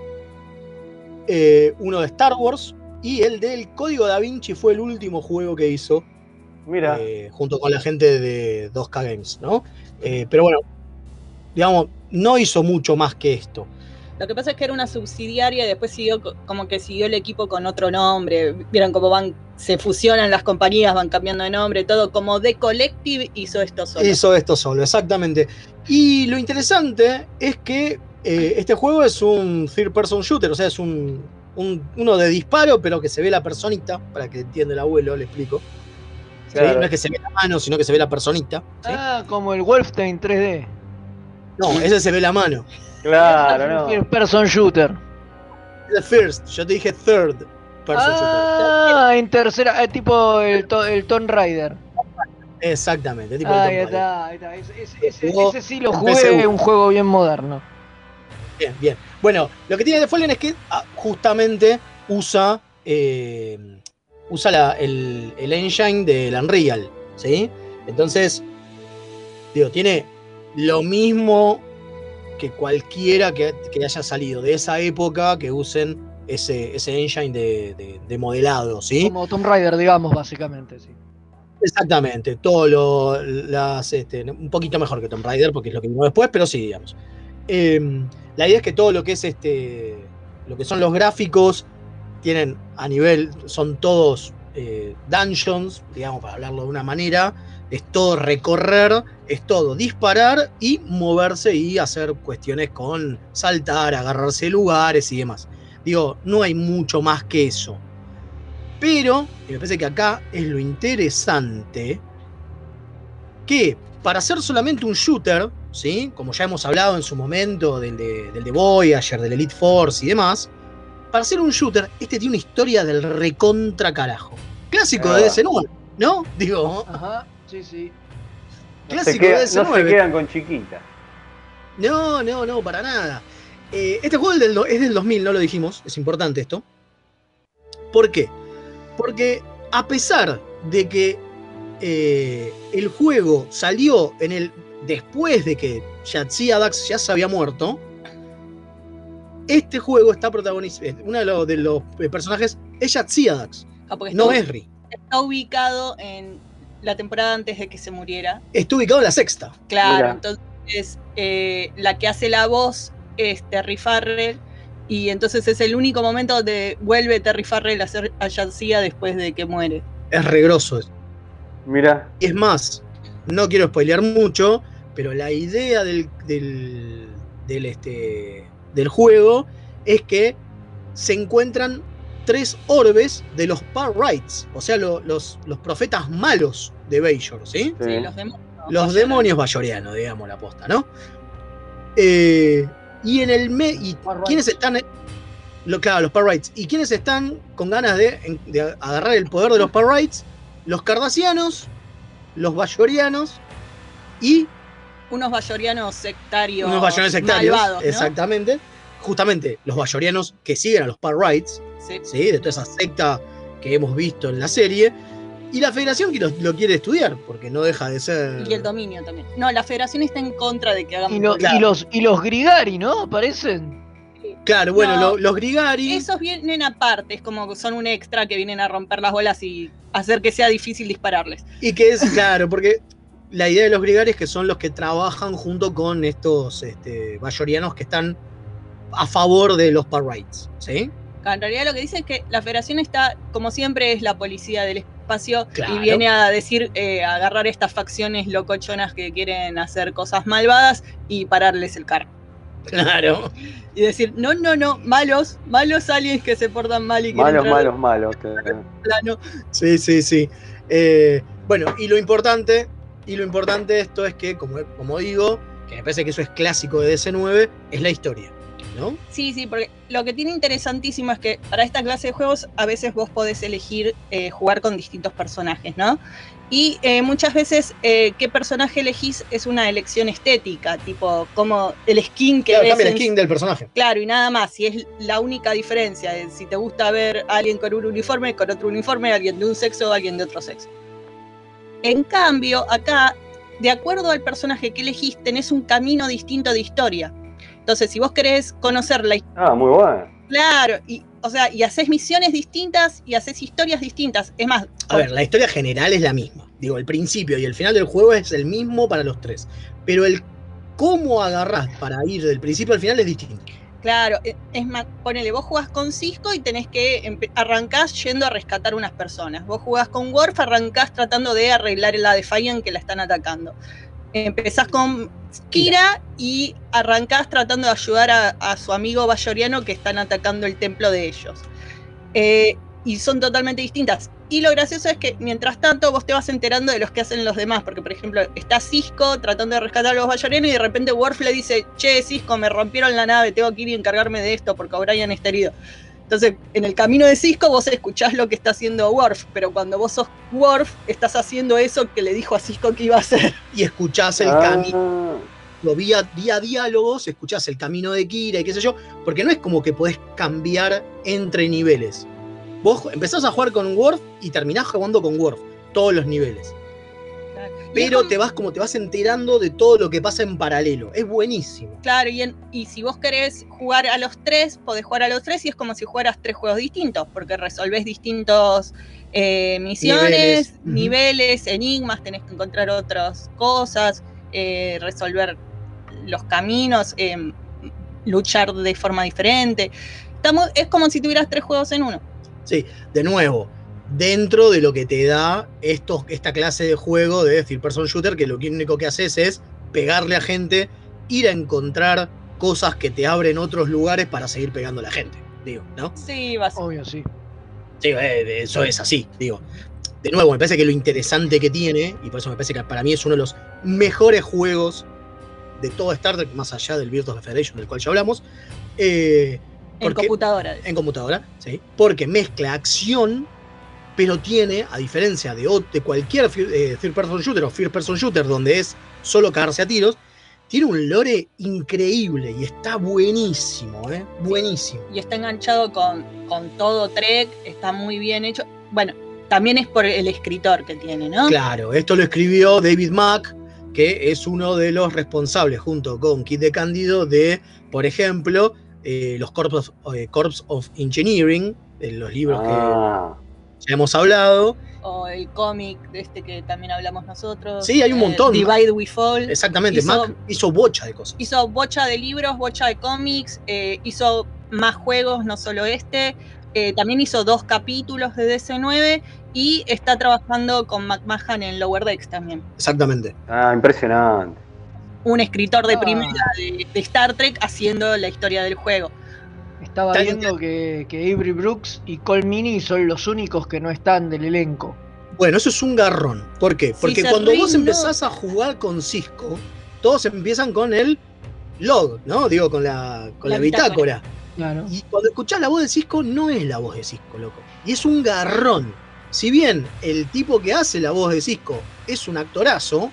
Speaker 3: eh, uno de Star Wars y el del Código da Vinci fue el último juego que hizo
Speaker 2: Mira.
Speaker 3: eh, junto con la gente de 2K Games, ¿no? Eh, pero bueno, digamos, no hizo mucho más que esto.
Speaker 4: Lo que pasa es que era una subsidiaria y después siguió co- como que siguió el equipo con otro nombre. Vieron cómo van, se fusionan las compañías, van cambiando de nombre, todo como The Collective hizo esto solo.
Speaker 3: Hizo esto solo, exactamente. Y lo interesante es que eh, este juego es un third person shooter, o sea, es un, un- uno de disparo, pero que se ve la personita, para que entienda el abuelo, le explico. No es que se ve la mano, sino que se ve la personita.
Speaker 1: Ah, como el Wolfenstein 3D.
Speaker 3: No, ese se ve la mano.
Speaker 2: Claro, no.
Speaker 1: Person shooter.
Speaker 3: Es el first, yo te dije third person
Speaker 1: Ah, en tercera, eh, tipo el, to- el Tomb Raider.
Speaker 3: shooter. Exactamente, tipo el
Speaker 1: Ahí
Speaker 3: Tomb Raider.
Speaker 1: está, ahí está. Ese, ese- ese-
Speaker 3: Jugó
Speaker 1: ese sí lo jugué, un juego bien moderno.
Speaker 3: Bien, bien. Bueno, lo que tiene de Fallen es que ah, justamente usa, eh, usa la- el, el engine del Unreal, ¿sí? Entonces, digo, tiene lo mismo que cualquiera que, que haya salido de esa época que usen ese, ese engine de, de- de modelado, ¿sí?
Speaker 1: Como Tomb Raider, digamos, básicamente, sí.
Speaker 3: Exactamente, todo lo, las, este, un poquito mejor que Tomb Raider, porque es lo que vino después, pero sí, digamos. Eh, la idea es que todo lo que es este, lo que son los gráficos, tienen a nivel, son todos eh, dungeons, digamos, para hablarlo de una manera, es todo recorrer, es todo disparar y moverse y hacer cuestiones con saltar, agarrarse lugares y demás. Digo, no hay mucho más que eso. Pero, y me parece que acá es lo interesante, que para ser solamente un shooter, ¿sí? como ya hemos hablado en su momento del de, del de Voyager, del Elite Force y demás, para ser un shooter, este tiene una historia del recontra carajo. Clásico de
Speaker 2: Ah.
Speaker 3: DS9, ¿no? Digo,
Speaker 1: Ajá, sí, sí.
Speaker 2: No
Speaker 3: clásico
Speaker 2: queda-
Speaker 3: de
Speaker 2: no
Speaker 3: DS9.
Speaker 2: se quedan con chiquita.
Speaker 3: No, no, no, para nada. Eh, este juego es del, es del 2000, no lo dijimos, es importante esto. ¿Por qué? Porque a pesar de que eh, el juego salió en el después de que Yatsia Dax ya se había muerto, este juego está protagonizado. Uno de los, de los eh, personajes es Yatsia Dax,
Speaker 4: Ah, porque
Speaker 3: no
Speaker 4: está,
Speaker 3: Esri.
Speaker 4: está ubicado en la temporada antes de que se muriera.
Speaker 3: Está ubicado en la sexta.
Speaker 4: Claro,
Speaker 3: Mira.
Speaker 4: entonces eh, la que hace la voz es Terry Farrell. Y entonces es el único momento donde vuelve Terry Farrell a ser a Yatsia después de que muere.
Speaker 3: Es regroso eso.
Speaker 2: Mira.
Speaker 3: Es más, no quiero spoilear mucho, pero la idea del, del, del, este, del juego es que se encuentran tres orbes de los Parrites, o sea, lo- los, los profetas malos de Bajor, ¿sí?
Speaker 4: Sí, los demonios.
Speaker 3: Los demonios bayorianos, digamos la posta, ¿no? Eh, y en el me y quiénes están lo, claro, los Parrites. ¿Y quiénes están con ganas de agarrar el poder de los Parrites? Los Cardassianos, los Bayorianos y
Speaker 4: Unos bayorianos sectarios.
Speaker 3: unos Bayorianos sectarios.
Speaker 4: malvados, ¿no?
Speaker 3: Exactamente. Justamente los Bayorianos que siguen a los Parrites,
Speaker 4: Sí.
Speaker 3: ¿sí? de toda esa secta que hemos visto en la serie. Y la Federación que lo, lo quiere estudiar, porque no deja de ser.
Speaker 4: Y el dominio también. No, la federación está en contra de que hagamos.
Speaker 1: Y, lo-
Speaker 4: Claro.
Speaker 1: y los, y los Grigari, ¿no? Aparecen.
Speaker 3: Claro, bueno,
Speaker 4: No.
Speaker 3: lo- los Grigari.
Speaker 4: Esos vienen aparte, es como que son un extra que vienen a romper las bolas y hacer que sea difícil dispararles.
Speaker 3: Y que es, [laughs] claro, porque la idea de los Grigari es que son los que trabajan junto con estos este, bayorianos que están a favor de los Parrites, ¿sí?
Speaker 4: En realidad lo que dice es que la federación está, como siempre, es la policía del espacio
Speaker 3: Claro.
Speaker 4: y viene a decir, eh, a agarrar estas facciones locochonas que quieren hacer cosas malvadas y pararles el carro.
Speaker 3: Claro.
Speaker 4: Y decir, no, no, no, malos, malos aliens que se portan mal y quieren
Speaker 2: Malos, malos, malos.
Speaker 4: plano.
Speaker 3: Sí, sí, sí. Eh, bueno, y lo importante, y lo importante de esto es que, como, como digo, que me parece que eso es clásico de DC9, es la historia, ¿no?
Speaker 4: Sí, sí, porque lo que tiene interesantísimo es que para esta clase de juegos a veces vos podés elegir eh, jugar con distintos personajes, ¿no? Y eh, muchas veces eh, qué personaje elegís es una elección estética, tipo como el skin que
Speaker 3: Claro,
Speaker 4: ves
Speaker 3: cambia el skin del personaje.
Speaker 4: Claro, y nada más, y es la única diferencia, si te gusta ver a alguien con un uniforme, con otro uniforme, alguien de un sexo o alguien de otro sexo. En cambio, acá, de acuerdo al personaje que elegís, tenés un camino distinto de historia. Entonces, si vos querés conocer la
Speaker 2: Ah, muy bueno.
Speaker 4: Claro, y, o sea, y haces misiones distintas y haces historias distintas. Es más,
Speaker 3: A ver, la historia general es la misma. Digo, el principio y el final del juego es el mismo para los tres. Pero el cómo agarrás para ir del principio al final es distinto.
Speaker 4: Claro, e- es más, ponele, vos jugás con Cisco y tenés que arrancás yendo a rescatar unas personas. Vos jugás con Worf, arrancás tratando de arreglar la Defiant que la están atacando. Empezás con Kira y arrancás tratando de ayudar a, a su amigo bayoriano que están atacando el templo de ellos. Eh, y son totalmente distintas. Y lo gracioso es que mientras tanto vos te vas enterando de los que hacen los demás, porque por ejemplo está Cisco tratando de rescatar a los bayorianos y de repente Worf le dice, che Cisco, me rompieron la nave, tengo que ir y encargarme de esto porque O'Brien está herido. Entonces, en el camino de Cisco vos escuchás lo que está haciendo Worf, pero cuando vos sos Worf, estás haciendo eso que le dijo a Cisco que iba a hacer.
Speaker 3: Y escuchás el
Speaker 2: Ah,
Speaker 3: camino. Lo vía, vía diálogos, escuchás el camino de Kira y qué sé yo, porque no es como que podés cambiar entre niveles. Vos empezás a jugar con Worf y terminás jugando con Worf, todos los niveles. Pero te vas como te vas enterando de todo lo que pasa en paralelo. Es buenísimo.
Speaker 4: Claro, y, en- y si vos querés jugar a los tres, podés jugar a los tres y es como si jugaras tres juegos distintos, porque resolvés distintos eh, misiones,
Speaker 3: Niveles.
Speaker 4: enigmas, tenés que encontrar otras cosas, eh, resolver los caminos, eh, luchar de forma diferente. Estamos, es como si tuvieras tres juegos en uno.
Speaker 3: Sí, de nuevo, dentro de lo que te da estos, esta clase de juego de Third Person Shooter, que lo único que haces es pegarle a gente, ir a encontrar cosas que te abren otros lugares para seguir pegando a la gente, digo, ¿no?
Speaker 4: Sí, vas.
Speaker 1: Obvio, sí.
Speaker 3: Sí, eh, eso es así, digo. De nuevo, me parece que lo interesante que tiene, y por eso me parece que para mí es uno de los mejores juegos de todo Star Trek, más allá del Birth of the Federation, del cual ya hablamos, eh,
Speaker 4: En computadora.
Speaker 3: en computadora, ¿sí? Porque mezcla acción, pero tiene, a diferencia de, cualquier eh, third person shooter o first person shooter donde es solo cagarse a tiros, tiene un lore increíble y está buenísimo, ¿eh? Buenísimo.
Speaker 4: y está enganchado con, con todo Trek, está muy bien hecho. Bueno, también es por el escritor que tiene, ¿no?
Speaker 3: Claro, esto lo escribió David Mack, que es uno de los responsables, junto con Kit de Cándido, de, por ejemplo, eh, los Corps of, eh, Corps of Engineering, de los libros
Speaker 2: Ah,
Speaker 3: que ya hemos hablado.
Speaker 4: O el cómic de este que también hablamos nosotros.
Speaker 3: Sí, hay un
Speaker 4: eh,
Speaker 3: montón.
Speaker 4: Divide We Fall.
Speaker 3: Exactamente,
Speaker 4: Hizo-
Speaker 3: Mack hizo bocha de cosas.
Speaker 4: Hizo bocha de libros, bocha de cómics, eh, hizo más juegos, no solo este. Eh, también hizo dos capítulos de DC9 y está trabajando con McMahon en Lower Decks también.
Speaker 3: Exactamente.
Speaker 2: ah, impresionante.
Speaker 4: Un escritor de
Speaker 1: Ah.
Speaker 4: primera de, de Star Trek haciendo la historia del juego.
Speaker 1: Estaba
Speaker 3: Está
Speaker 1: viendo que, que Avery Brooks y Cole Mini son los únicos que no están del elenco.
Speaker 3: Bueno, eso es un garrón. ¿Por qué? Porque cuando vos empezás a jugar con Cisco, todos empiezan con el log, ¿no? Digo, con la, con la,
Speaker 4: La
Speaker 3: bitácora.
Speaker 4: bitácora.
Speaker 1: Claro.
Speaker 3: Y cuando escuchás la voz de Cisco, no es la voz de Cisco, loco. Y es un garrón. Si bien el tipo que hace la voz de Cisco es un actorazo,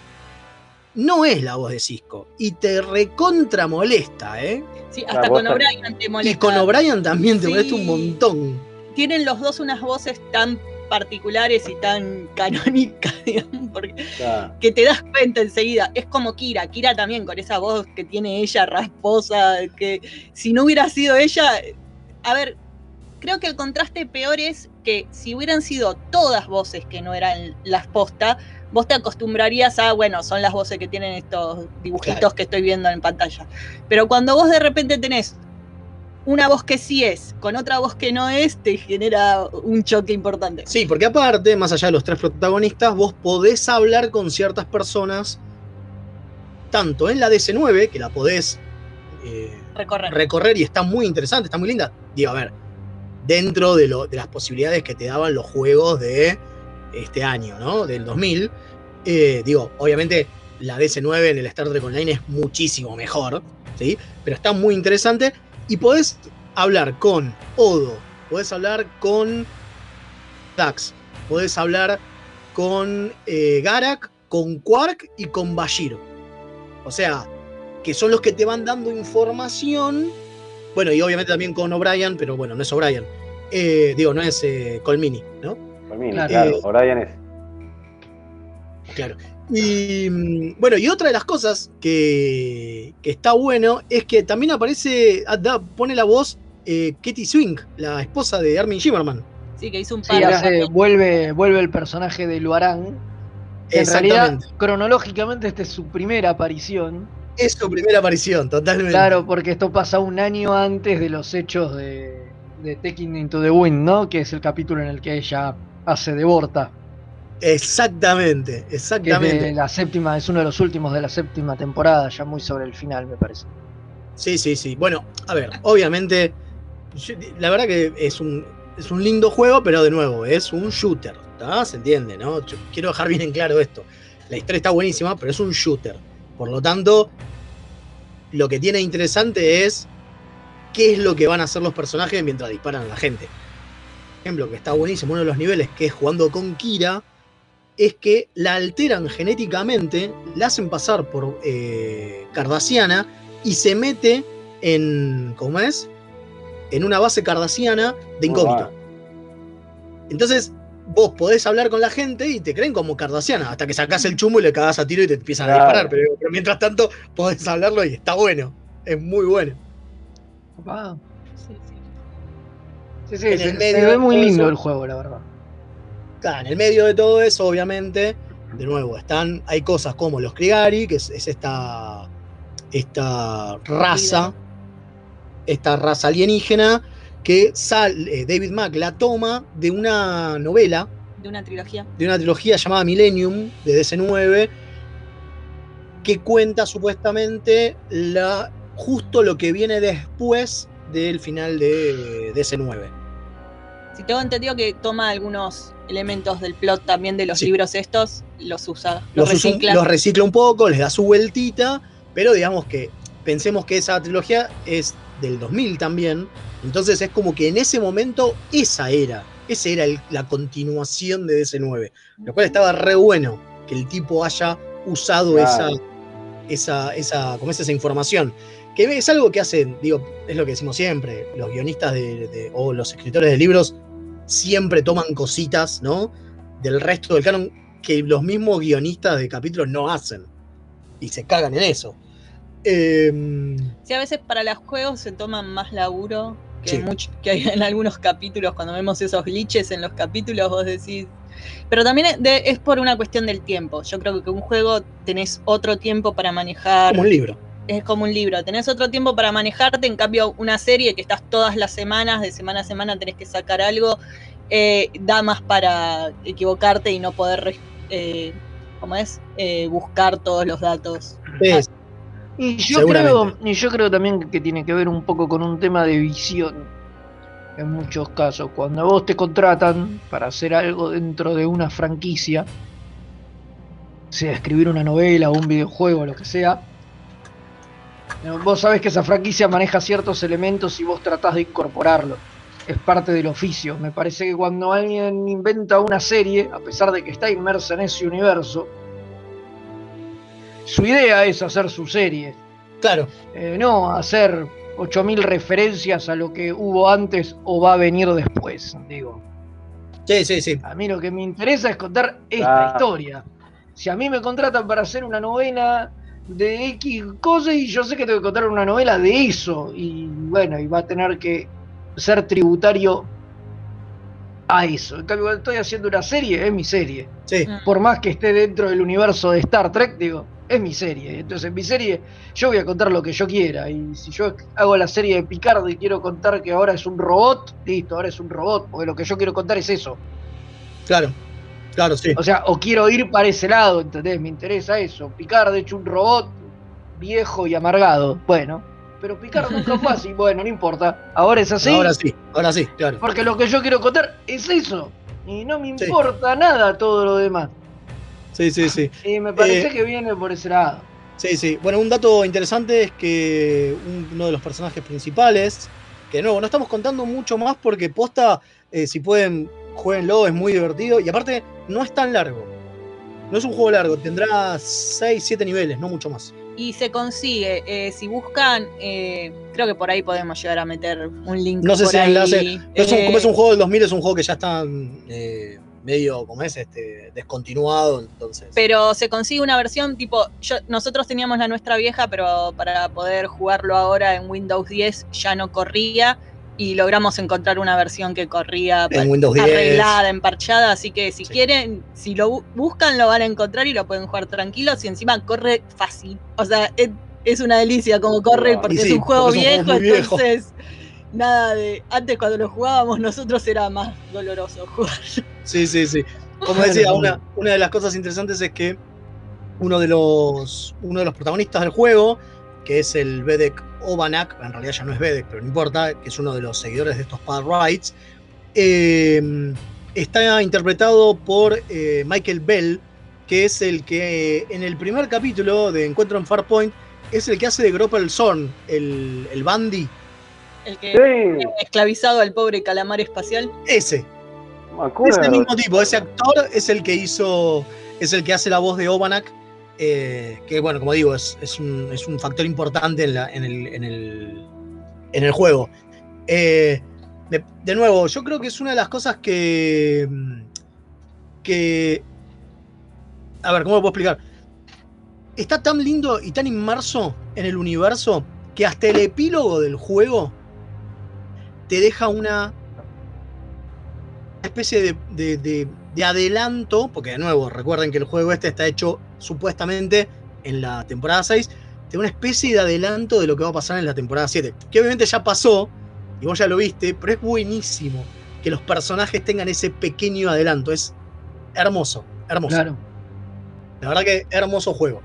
Speaker 3: no es la voz de Cisco. Y te recontra molesta, ¿eh?
Speaker 4: Sí, hasta con O'Brien te molesta.
Speaker 3: Y con O'Brien también te
Speaker 4: Sí.
Speaker 3: molesta un montón.
Speaker 4: Tienen los dos unas voces tan particulares y tan canónicas, [laughs] digamos, porque
Speaker 2: Claro.
Speaker 4: que te das cuenta enseguida. Es como Kira, Kira también con esa voz que tiene ella rasposa, que si no hubiera sido ella, a ver, creo que el contraste peor es que si hubieran sido todas voces que no eran las posta, vos te acostumbrarías a, bueno, son las voces que tienen estos dibujitos
Speaker 3: Claro.
Speaker 4: que estoy viendo en pantalla. Pero cuando vos de repente tenés una voz que sí es, con otra voz que no es, te genera un choque importante.
Speaker 3: Sí, porque aparte, más allá de los tres protagonistas, vos podés hablar con ciertas personas, tanto en la DC9, que la podés eh,
Speaker 4: Recorrer.
Speaker 3: recorrer y está muy interesante, está muy linda. Digo, a ver, dentro de, lo- de las posibilidades que te daban los juegos de este año, ¿no? Del 2000. eh, digo, obviamente la DC9 en el Star Trek Online es muchísimo mejor, ¿sí? Pero está muy interesante y podés hablar con Odo, podés hablar con Dax, podés hablar con eh, Garak, con Quark y con Bashir. O sea, que son los que te van dando información. Bueno, y obviamente también con O'Brien, pero bueno, no es O'Brien. Eh, digo, no es Colmini, ¿no?
Speaker 1: Claro.
Speaker 2: claro.
Speaker 3: Eh,
Speaker 2: O'Brien es.
Speaker 3: Claro. Y mm, bueno, y otra de las cosas que, que está bueno es que también aparece, ah, da- pone la voz eh, Katie Swing, la esposa de Armin Shimmerman.
Speaker 4: Sí, que hizo un
Speaker 1: Sí,
Speaker 4: par de
Speaker 1: hace- vuelve, vuelve el personaje de Luarán. En realidad,
Speaker 3: Exactamente.
Speaker 1: cronológicamente, esta es su primera aparición.
Speaker 3: Es su primera aparición, totalmente.
Speaker 1: Claro, porque esto pasa un año antes de los hechos de, de Taking Into the Wind, ¿no? Que es el capítulo en el que ella hace de Borta.
Speaker 3: Exactamente,
Speaker 1: Que es
Speaker 3: exactamente.
Speaker 1: de la séptima, es uno de los últimos de la séptima temporada, ya muy sobre el final, me parece.
Speaker 3: Sí, sí, sí. Bueno, a ver, obviamente, yo- la verdad que es un, es un lindo juego, pero de nuevo, es un shooter, ¿tá? Se entiende, ¿no? Yo quiero dejar bien en claro esto. La historia está buenísima, pero es un shooter. Por lo tanto, lo que tiene interesante es qué es lo que van a hacer los personajes mientras disparan a la gente. Ejemplo, que está buenísimo, uno de los niveles que es jugando con Kira, es que la alteran genéticamente, la hacen pasar por eh, Cardassiana y se mete en. ¿Cómo es? En una base cardasiana de incógnito. Entonces, vos podés hablar con la gente y te creen como cardasiana, hasta que sacás el chumbo y le cagás a tiro y te empiezan a disparar. Pero, pero mientras tanto, podés hablarlo y está bueno. Es muy bueno.
Speaker 4: Sí. Sí,
Speaker 1: sí,
Speaker 3: En
Speaker 1: se,
Speaker 3: el
Speaker 1: se
Speaker 3: medio
Speaker 1: ve muy lindo
Speaker 3: eso-
Speaker 1: el juego, la verdad.
Speaker 3: Claro, en el medio de todo eso, obviamente, de nuevo, están, hay cosas como los Krigari, que es, es esta, esta raza, esta raza alienígena, que sal- eh, David Mack la toma de una novela,
Speaker 4: De una trilogía.
Speaker 3: de una trilogía llamada Millennium, de DC9, que cuenta supuestamente la, justo lo que viene después del final de DC9.
Speaker 4: Si tengo entendido que toma algunos elementos del plot también de los
Speaker 3: Sí.
Speaker 4: libros estos, los usa, los,
Speaker 3: los, usa un-
Speaker 4: recicla.
Speaker 3: los recicla un poco, les da su vueltita, pero digamos que pensemos que esa trilogía es del 2000 también, entonces es como que en ese momento esa era, esa era el- la continuación de DC9, lo cual estaba re bueno que el tipo haya usado
Speaker 2: Claro.
Speaker 3: esa, esa, esa, como es esa información. Que es algo que hacen, digo, es lo que decimos siempre, los guionistas de, de- o los escritores de libros siempre toman cositas, ¿no? Del resto del canon que los mismos guionistas de capítulos no hacen. Y se cagan en eso. Em,
Speaker 4: Sí, a veces para los juegos se toman más laburo que,
Speaker 3: Sí.
Speaker 4: mucho- que hay en algunos capítulos, cuando vemos esos glitches en los capítulos, vos decís. Pero también es, de- es por una cuestión del tiempo. Yo creo que un juego tenés otro tiempo para manejar.
Speaker 3: como un libro.
Speaker 4: Es como un libro, tenés otro tiempo para manejarte, en cambio una serie que estás todas las semanas, de semana a semana tenés que sacar algo, eh, da más para equivocarte y no poder, eh, ¿cómo es? Eh, buscar todos los datos.
Speaker 3: Es-
Speaker 1: Y yo, creo, y yo creo también que tiene que ver un poco con un tema de visión. En muchos casos, cuando vos te contratan para hacer algo dentro de una franquicia, sea escribir una novela o un videojuego, lo que sea, vos sabés que esa franquicia maneja ciertos elementos y vos tratás de incorporarlo. Es parte del oficio. Me parece que cuando alguien inventa una serie, a pesar de que está inmersa en ese universo, su idea es hacer su serie.
Speaker 3: Claro.
Speaker 1: Eh, no hacer 8000 referencias a lo que hubo antes o va a venir después, digo.
Speaker 3: Sí, sí, sí.
Speaker 1: A mí lo que me interesa es contar esta
Speaker 2: Ah.
Speaker 1: historia. Si a mí me contratan para hacer una novela de X cosas y yo sé que tengo que contar una novela de eso y bueno, y va a tener que ser tributario a eso. En cambio, cuando estoy haciendo una serie, es mi serie.
Speaker 3: Sí.
Speaker 1: Por más que esté dentro del universo de Star Trek, digo, es mi serie. Entonces, en mi serie yo voy a contar lo que yo quiera. Y si yo hago la serie de Picard y quiero contar que ahora es un robot, listo, ahora es un robot, porque lo que yo quiero contar es eso.
Speaker 3: Claro. Claro, sí.
Speaker 1: O sea, o quiero ir para ese lado, ¿entendés? Me interesa eso. Picard, de hecho, un robot viejo y amargado. Bueno, pero Picard nunca fue así. [laughs] Bueno, no importa. Ahora es así.
Speaker 3: Ahora sí, ahora sí, claro.
Speaker 1: Porque lo que yo quiero contar es eso. Y no me importa nada todo lo demás.
Speaker 3: Sí, sí, sí.
Speaker 1: Y me parece
Speaker 3: Eh,
Speaker 1: que viene por ese lado.
Speaker 3: Sí, sí. Bueno, un dato interesante es que un- uno de los personajes principales, que de nuevo, no estamos contando mucho más porque posta, eh, si pueden, jueguenlo, es muy divertido. Y aparte, no es tan largo. No es un juego largo, tendrá 6, 7 niveles, no mucho más.
Speaker 4: Y se consigue, eh, si buscan, eh, creo que por ahí podemos llegar a meter un link.
Speaker 3: No sé si
Speaker 4: ahí.
Speaker 3: enlace. es un-
Speaker 4: Eh,
Speaker 3: como es un juego del 2000, es un juego que ya está eh, medio, como es, este, descontinuado, entonces.
Speaker 4: Pero se consigue una versión tipo, yo, nosotros teníamos la nuestra vieja, pero para poder jugarlo ahora en Windows 10 ya no corría y logramos encontrar una versión que corría
Speaker 3: En
Speaker 4: pa-
Speaker 3: Windows 10.
Speaker 4: arreglada, emparchada, así que si quieren, si lo bu- buscan lo van a encontrar y lo pueden jugar tranquilos y encima corre fácil. O sea, es, es una delicia como corre
Speaker 3: Y
Speaker 4: porque
Speaker 3: sí,
Speaker 4: es un juego viejo,
Speaker 3: viejo.
Speaker 4: entonces nada de antes cuando lo jugábamos nosotros era más doloroso jugar.
Speaker 3: Sí, sí, sí. Como decía, una, una de las cosas interesantes es que uno de los uno de los protagonistas del juego, que es el Vedek Ovanak, en realidad ya no es Vedek, pero no importa, que es uno de los seguidores de estos Pad Rights, eh, está interpretado por eh, Michael Bell, que es el que en el primer capítulo de Encuentro en Farpoint es el que hace de Groppel Zorn, el, el Bandy.
Speaker 4: El que ha esclavizado al pobre calamar espacial.
Speaker 3: Ese.
Speaker 2: Me acuerdo.
Speaker 3: Es el mismo tipo, ese actor es el que hizo, es el que hace la voz de Obanak, eh, que bueno, como digo, es, es un, es un factor importante en, la- en el, en, el, en el juego. Eh, de, nuevo, yo creo que es una de las cosas que, que, a ver, ¿cómo lo puedo explicar? Está tan lindo y tan inmerso en el universo que hasta el epílogo del juego te deja una especie de- de adelanto, porque de nuevo, recuerden que el juego este está hecho supuestamente en la temporada 6, de una especie de adelanto de lo que va a pasar en la temporada 7, que obviamente ya pasó, y vos ya lo viste, pero es buenísimo que los personajes tengan ese pequeño adelanto, es hermoso, hermoso.
Speaker 1: Claro.
Speaker 3: La verdad que hermoso juego.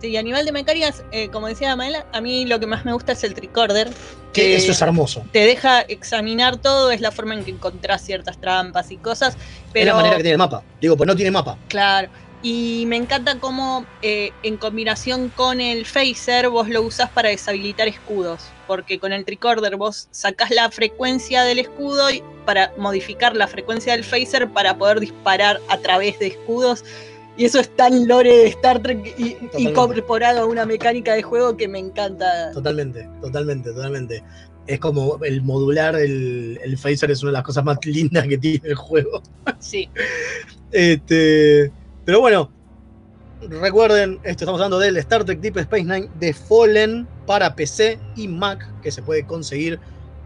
Speaker 4: Sí, y a nivel de mecánicas, eh, como decía Maela, a mí lo que más me gusta es el tricorder.
Speaker 3: Que eso es hermoso.
Speaker 4: Te deja examinar todo, es la forma en que encontrás ciertas trampas y cosas. Pero
Speaker 3: Es la manera que tiene el mapa. Digo, pues no tiene mapa.
Speaker 4: Claro. Y me encanta cómo eh, en combinación con el phaser vos lo usás para deshabilitar escudos. Porque con el tricorder vos sacás la frecuencia del escudo y para modificar la frecuencia del phaser para poder disparar a través de escudos. Y eso es tan lore de Star Trek y incorporado a una mecánica de juego que me encanta.
Speaker 3: Totalmente, totalmente, totalmente. Es como el modular, el, el phaser es una de las cosas más [laughs] lindas que tiene el juego.
Speaker 4: Sí.
Speaker 3: Este, pero bueno, recuerden, esto estamos hablando del Star Trek Deep Space Nine de Fallen para PC y Mac, que se puede conseguir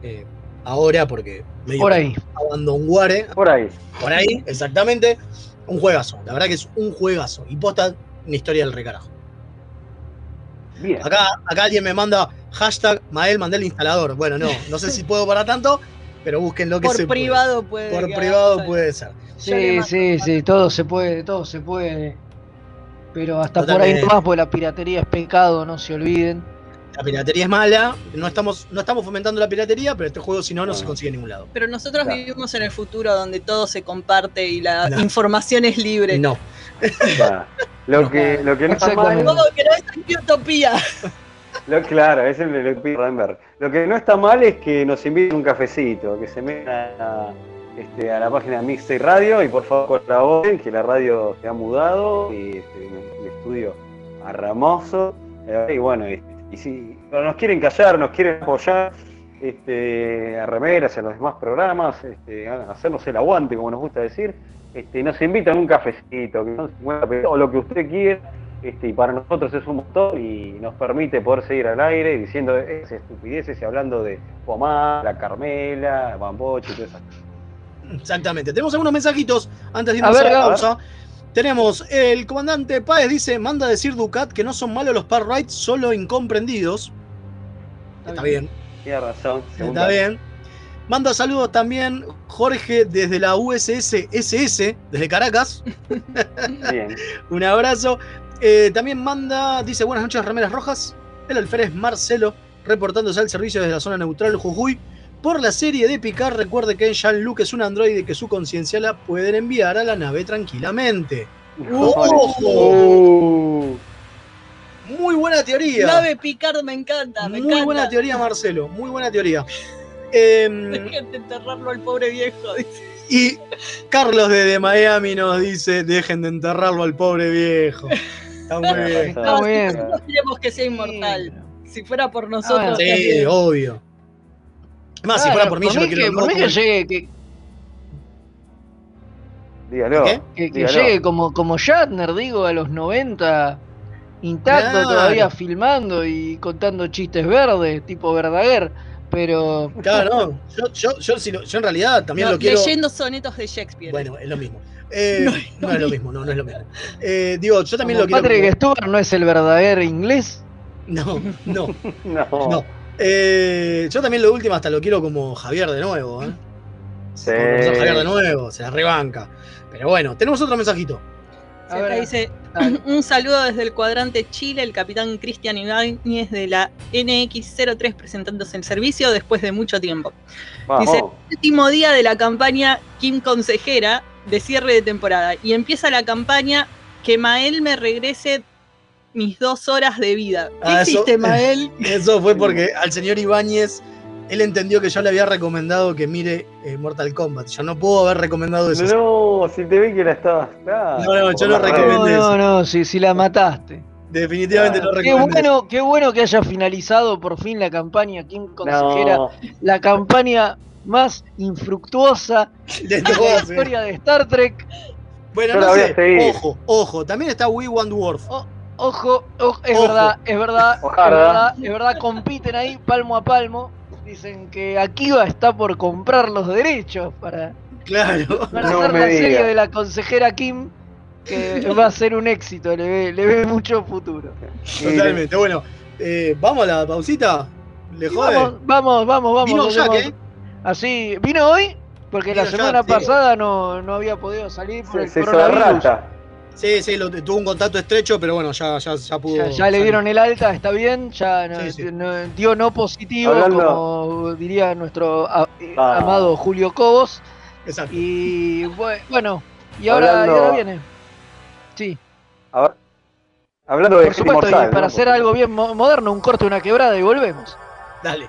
Speaker 3: eh, ahora porque medio
Speaker 1: Por ahí.
Speaker 3: abandonware.
Speaker 2: Por ahí.
Speaker 3: Por ahí, exactamente. Un juegazo. La verdad que es un juegazo. Y posta una historia del recarajo.
Speaker 2: Bien.
Speaker 3: Acá, acá alguien me manda hashtag Mael mandé el instalador. Bueno, no, no sé si puedo para tanto, pero busquen lo que
Speaker 4: Por
Speaker 3: se puede.
Speaker 4: privado puede.
Speaker 3: Por privado puede ser.
Speaker 1: Sí, sí, sí, todo se puede, todo se puede. Pero hasta por ahí nomás, porque la piratería es pecado, no se olviden.
Speaker 3: La piratería es mala, no estamos, no estamos fomentando la piratería, pero este juego si no, no se consigue en ningún lado.
Speaker 4: Pero nosotros
Speaker 2: Claro.
Speaker 4: vivimos en el futuro donde todo se comparte y la
Speaker 3: No.
Speaker 4: información es libre.
Speaker 3: No.
Speaker 2: Lo que, lo que no está mal,
Speaker 4: que no es utopía. [laughs]
Speaker 2: lo, claro, ese es lo que pide Randberg. Lo que no está mal es que nos inviten un cafecito, que se metan a, este, la página Mixtape Radio y por favor colaboren, que la radio se ha mudado y este, el estudio a Ramoso. Eh, y bueno, y, y si nos quieren callar, nos quieren apoyar, este, a remeras, a los demás programas, este, hacernos el aguante, como nos gusta decir, este, nos invitan un cafecito, que son 50 pesos, o lo que usted quiera, este, y para nosotros es un motor y nos permite poder seguir al aire diciendo esas estupideces y hablando de Pomar, la Carmela, Bamboche y todas esas cosas.
Speaker 3: Exactamente. Tenemos algunos mensajitos antes de irnos a,
Speaker 1: ver,
Speaker 3: la pausa. Tenemos el comandante Páez dice, manda a decir Ducat que no son malos los par rights, solo incomprendidos. Está bien,
Speaker 2: Tiene razón.
Speaker 3: está bien. Manda saludos también Jorge desde la USS SS, desde Caracas. [laughs]
Speaker 2: Bien.
Speaker 3: Un abrazo. Eh, también manda, dice buenas noches, remeras rojas. El alférez Marcelo, reportándose al servicio desde la zona neutral Jujuy. Por la serie de Picard, recuerde que Jean-Luc es un androide que su conciencia la pueden enviar a la nave tranquilamente. ¡Ojo!
Speaker 2: Uh,
Speaker 3: Muy buena teoría.
Speaker 4: Nave Picard me encanta, me
Speaker 3: Muy
Speaker 4: encanta.
Speaker 3: buena teoría, Marcelo. Muy buena teoría. [laughs] Em,
Speaker 4: Dejen de enterrarlo al pobre viejo. dice.
Speaker 3: y Carlos desde Miami nos dice: dejen de enterrarlo al pobre viejo. [laughs] Está muy bien.
Speaker 1: Está
Speaker 4: No,
Speaker 1: muy bien.
Speaker 4: Nosotros queremos que sea inmortal. Si fuera por nosotros.
Speaker 3: Sí,
Speaker 4: también.
Speaker 3: obvio. Es más, si fuera por mí, yo
Speaker 1: que,
Speaker 3: quiero
Speaker 1: por mí que llegue, que,
Speaker 2: dígalo.
Speaker 3: ¿Qué?
Speaker 1: que- que
Speaker 2: dígalo.
Speaker 1: llegue como, como Shatner, digo, a los 90, intacto
Speaker 3: Claro.
Speaker 1: todavía filmando y contando chistes verdes, tipo Verdaguer. Pero
Speaker 3: Claro, no. Yo, yo, yo, si lo- yo en realidad también
Speaker 4: No,
Speaker 3: lo quiero.
Speaker 4: Leyendo sonetos de Shakespeare.
Speaker 3: Bueno, es lo mismo. Eh, no, es lo mismo, no, no es lo mismo. Eh, digo, yo también
Speaker 1: como
Speaker 3: lo quiero.
Speaker 1: Patrick Stewart no es el Verdaguer inglés.
Speaker 3: No, no, [laughs]
Speaker 2: No.
Speaker 3: no. Eh, yo también lo último hasta lo quiero como Javier de nuevo, ¿eh?
Speaker 2: Sí.
Speaker 3: Como Javier de nuevo, se la rebanca. Pero bueno, tenemos otro mensajito.
Speaker 1: A
Speaker 4: acá dice un saludo desde el cuadrante Chile, el capitán Cristian Ibáñez de la NX03 presentándose en servicio después de mucho tiempo. Dice, último día de la campaña Kim Consejera de cierre de temporada y empieza la campaña que Mael me regrese mis dos horas de vida. ¿Qué
Speaker 3: Ah, eso-
Speaker 4: hiciste, Mael? [laughs]
Speaker 3: Eso fue porque al señor Ibáñez, él entendió que yo le había recomendado que mire eh, Mortal Kombat. Yo no puedo haber recomendado eso.
Speaker 2: No, si te vi que la estabas. claro,
Speaker 3: No, no, yo no recomiendo
Speaker 1: No,
Speaker 3: eso.
Speaker 1: no, no, si, si la mataste.
Speaker 3: Definitivamente no
Speaker 1: Qué
Speaker 3: recomiendo eso.
Speaker 1: bueno, qué bueno que haya finalizado por fin la campaña Kim Consejera,
Speaker 2: No,
Speaker 1: la campaña más infructuosa
Speaker 3: De
Speaker 1: de la historia de Star Trek.
Speaker 3: Bueno, no sé. Ojo, ojo. También está We Want Worf.
Speaker 1: Ojo, ojo, es
Speaker 3: Ojo.
Speaker 1: verdad, es verdad, es
Speaker 2: Ojalá.
Speaker 1: verdad, es verdad, compiten ahí palmo a palmo. Dicen que Akiva está por comprar los derechos para,
Speaker 3: Claro.
Speaker 1: para
Speaker 2: No
Speaker 1: hacer la serie de la consejera Kim, que va a ser un éxito, le ve, le ve mucho futuro.
Speaker 3: Totalmente. Bueno, eh, vamos a la pausita. ¿Le
Speaker 1: Y
Speaker 3: jode?
Speaker 1: vamos, vamos, vamos, vamos.
Speaker 3: Vino Jack. ¿eh?
Speaker 1: Así, vino hoy, porque la semana
Speaker 3: sí.
Speaker 1: pasada no, no había podido salir por
Speaker 2: se,
Speaker 1: el
Speaker 2: se hizo la
Speaker 1: coronavirus.
Speaker 2: rata.
Speaker 3: Sí, sí, lo- tuvo un contacto estrecho, pero bueno, ya, ya, ya pudo.
Speaker 1: Ya, ya le dieron el alta, está bien, ya no-
Speaker 3: Sí, sí.
Speaker 1: no- dio no positivo,
Speaker 2: Hablando-
Speaker 1: como diría nuestro a- eh,
Speaker 2: Ah.
Speaker 1: amado Julio Cobos.
Speaker 3: Exacto.
Speaker 1: Y bue- bueno, y ahora, y ahora viene. Sí,
Speaker 2: A ver, hablando de
Speaker 1: por supuesto, y para
Speaker 2: ¿no?
Speaker 1: hacer algo bien mo- moderno, un corte, una quebrada y volvemos.
Speaker 3: Dale.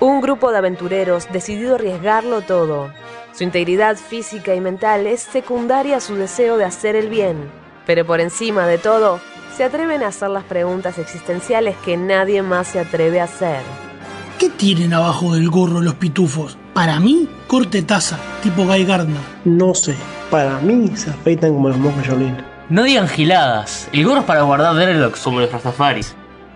Speaker 10: Un grupo de aventureros decidido a arriesgarlo todo. Su integridad física y mental es secundaria a su deseo de hacer el bien, pero por encima de todo, se atreven a hacer las preguntas existenciales que nadie más se atreve a hacer.
Speaker 11: ¿Qué tienen abajo del gorro los pitufos? Para mí, corte taza, tipo Guy Gardner.
Speaker 12: No sé, para mí se afeitan como los monjes Shaolin. No digan giladas. El gorro es para guardar Dreadlocks como los Rastafaris.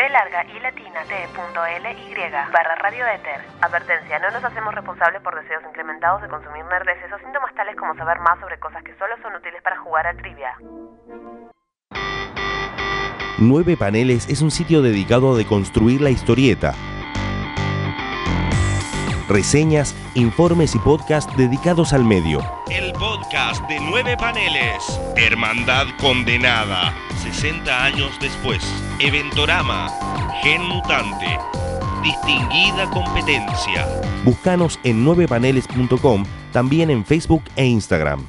Speaker 13: b larga y latina t.ly barra radioéter. Advertencia, no nos hacemos responsables por deseos incrementados de consumir nerdeces o síntomas tales como saber más sobre cosas que solo son útiles para jugar a trivia.
Speaker 14: Nueve Paneles es un sitio dedicado a deconstruir la historieta. Reseñas, informes y podcasts dedicados al medio.
Speaker 15: El podcast de nueve paneles. Hermandad condenada. 60 años después. Eventorama. Gen mutante. Distinguida competencia.
Speaker 14: Búscanos en 9paneles.com, también en Facebook e Instagram.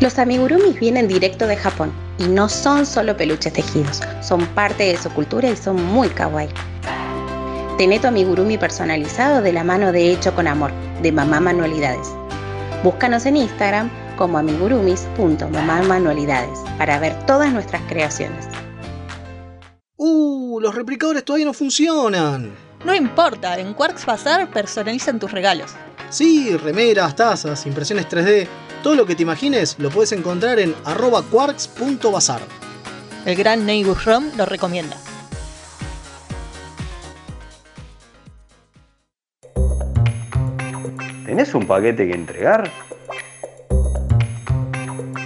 Speaker 16: Los amigurumis vienen directo de Japón y no son solo peluches tejidos, son parte de su cultura y son muy kawaii. Tené tu amigurumi personalizado de la mano de Hecho con Amor, de Mamá Manualidades. Búscanos en Instagram como amigurumis.mamamanualidades para ver todas nuestras creaciones.
Speaker 3: ¡Uh! Los replicadores todavía no funcionan.
Speaker 4: No importa, en Quarks Bazar personalizan tus regalos.
Speaker 3: Sí, remeras, tazas, impresiones 3D, todo lo que te imagines lo puedes encontrar en arroba quarks.bazar.
Speaker 4: El gran Neighbor Rom lo recomienda.
Speaker 2: ¿Tenés un paquete que entregar?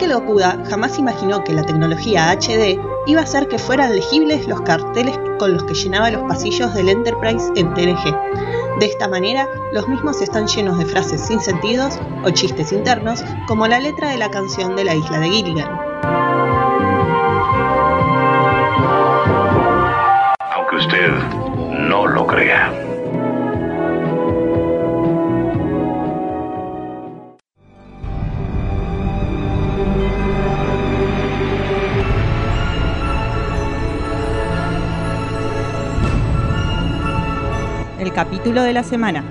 Speaker 4: Michael Okuda jamás imaginó que la tecnología HD iba a hacer que fueran legibles los carteles con los que llenaba los pasillos del Enterprise en TNG. De esta manera, los mismos están llenos de frases sin sentidos o chistes internos, como la letra de la canción de la isla de Gilligan.
Speaker 17: Aunque usted no lo crea.
Speaker 4: Capítulo de la semana.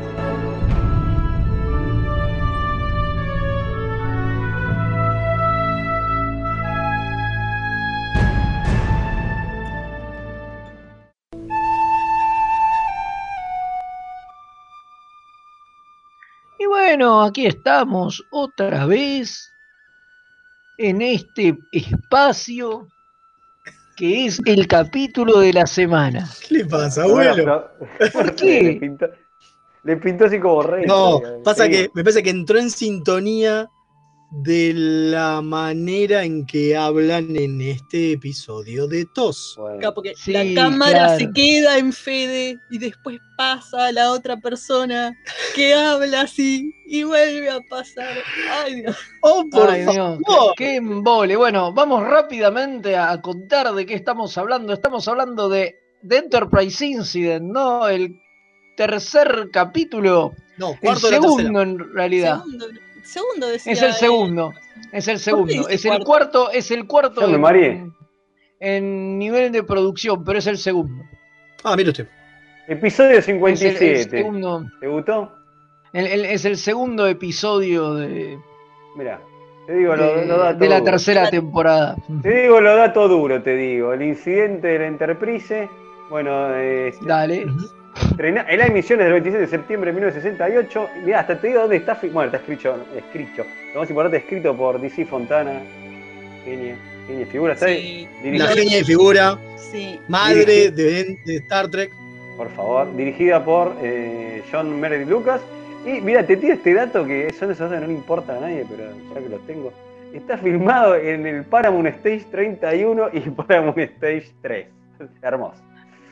Speaker 1: Y bueno, aquí estamos otra vez en este espacio que es el capítulo de la semana.
Speaker 3: ¿Qué le pasa, abuelo? [laughs]
Speaker 1: ¿Por [laughs] qué?
Speaker 2: Le pintó, le pintó así como rey.
Speaker 3: No, pasa que me parece que entró en sintonía de la manera en que hablan en este episodio de TOS.
Speaker 4: Claro, porque
Speaker 1: Sí,
Speaker 4: la cámara
Speaker 1: claro.
Speaker 4: se queda en Fede y después pasa a la otra persona que habla así y vuelve a pasar. Ay, Dios.
Speaker 3: ¡Oh, por
Speaker 1: Ay, Dios,
Speaker 3: favor!
Speaker 1: qué embole. Bueno, vamos rápidamente a contar de qué estamos hablando. Estamos hablando de The Enterprise Incident, ¿no? El tercer capítulo.
Speaker 3: No,
Speaker 1: El
Speaker 3: cuarto de la
Speaker 1: segundo, en realidad.
Speaker 4: Segundo, segundo decía
Speaker 1: Es el segundo. Es el segundo. Es el
Speaker 4: cuarto?
Speaker 1: cuarto, es el cuarto en, en nivel de producción, pero es el segundo.
Speaker 3: Ah, mire usted.
Speaker 2: Episodio
Speaker 1: Es el, el
Speaker 2: 57.
Speaker 1: segundo.
Speaker 2: ¿Te gustó?
Speaker 1: el- el- es el segundo episodio de,
Speaker 2: Mira, te digo lo,
Speaker 1: de,
Speaker 2: lo datos
Speaker 1: de la tercera temporada.
Speaker 2: Te digo los datos duros, te digo. El incidente de la Enterprise. Bueno, eh,
Speaker 1: Dale.
Speaker 2: En las emisiones del 27 de septiembre de 1968. Mira, hasta te digo dónde está. Bueno, está escrito. escrito. Lo más importante, escrito por DC Fontana. Genia, genia figura. Está
Speaker 4: Sí.
Speaker 3: La genia de figura,
Speaker 4: Sí.
Speaker 3: madre de, de Star Trek.
Speaker 2: Por favor, dirigida por eh, John Meredith Lucas. Y mira, te tiro este dato que son esos datos que no le importan a nadie, pero ya que los tengo. Está filmado en el Paramount Stage 31 y Paramount Stage 3. [laughs] Hermoso.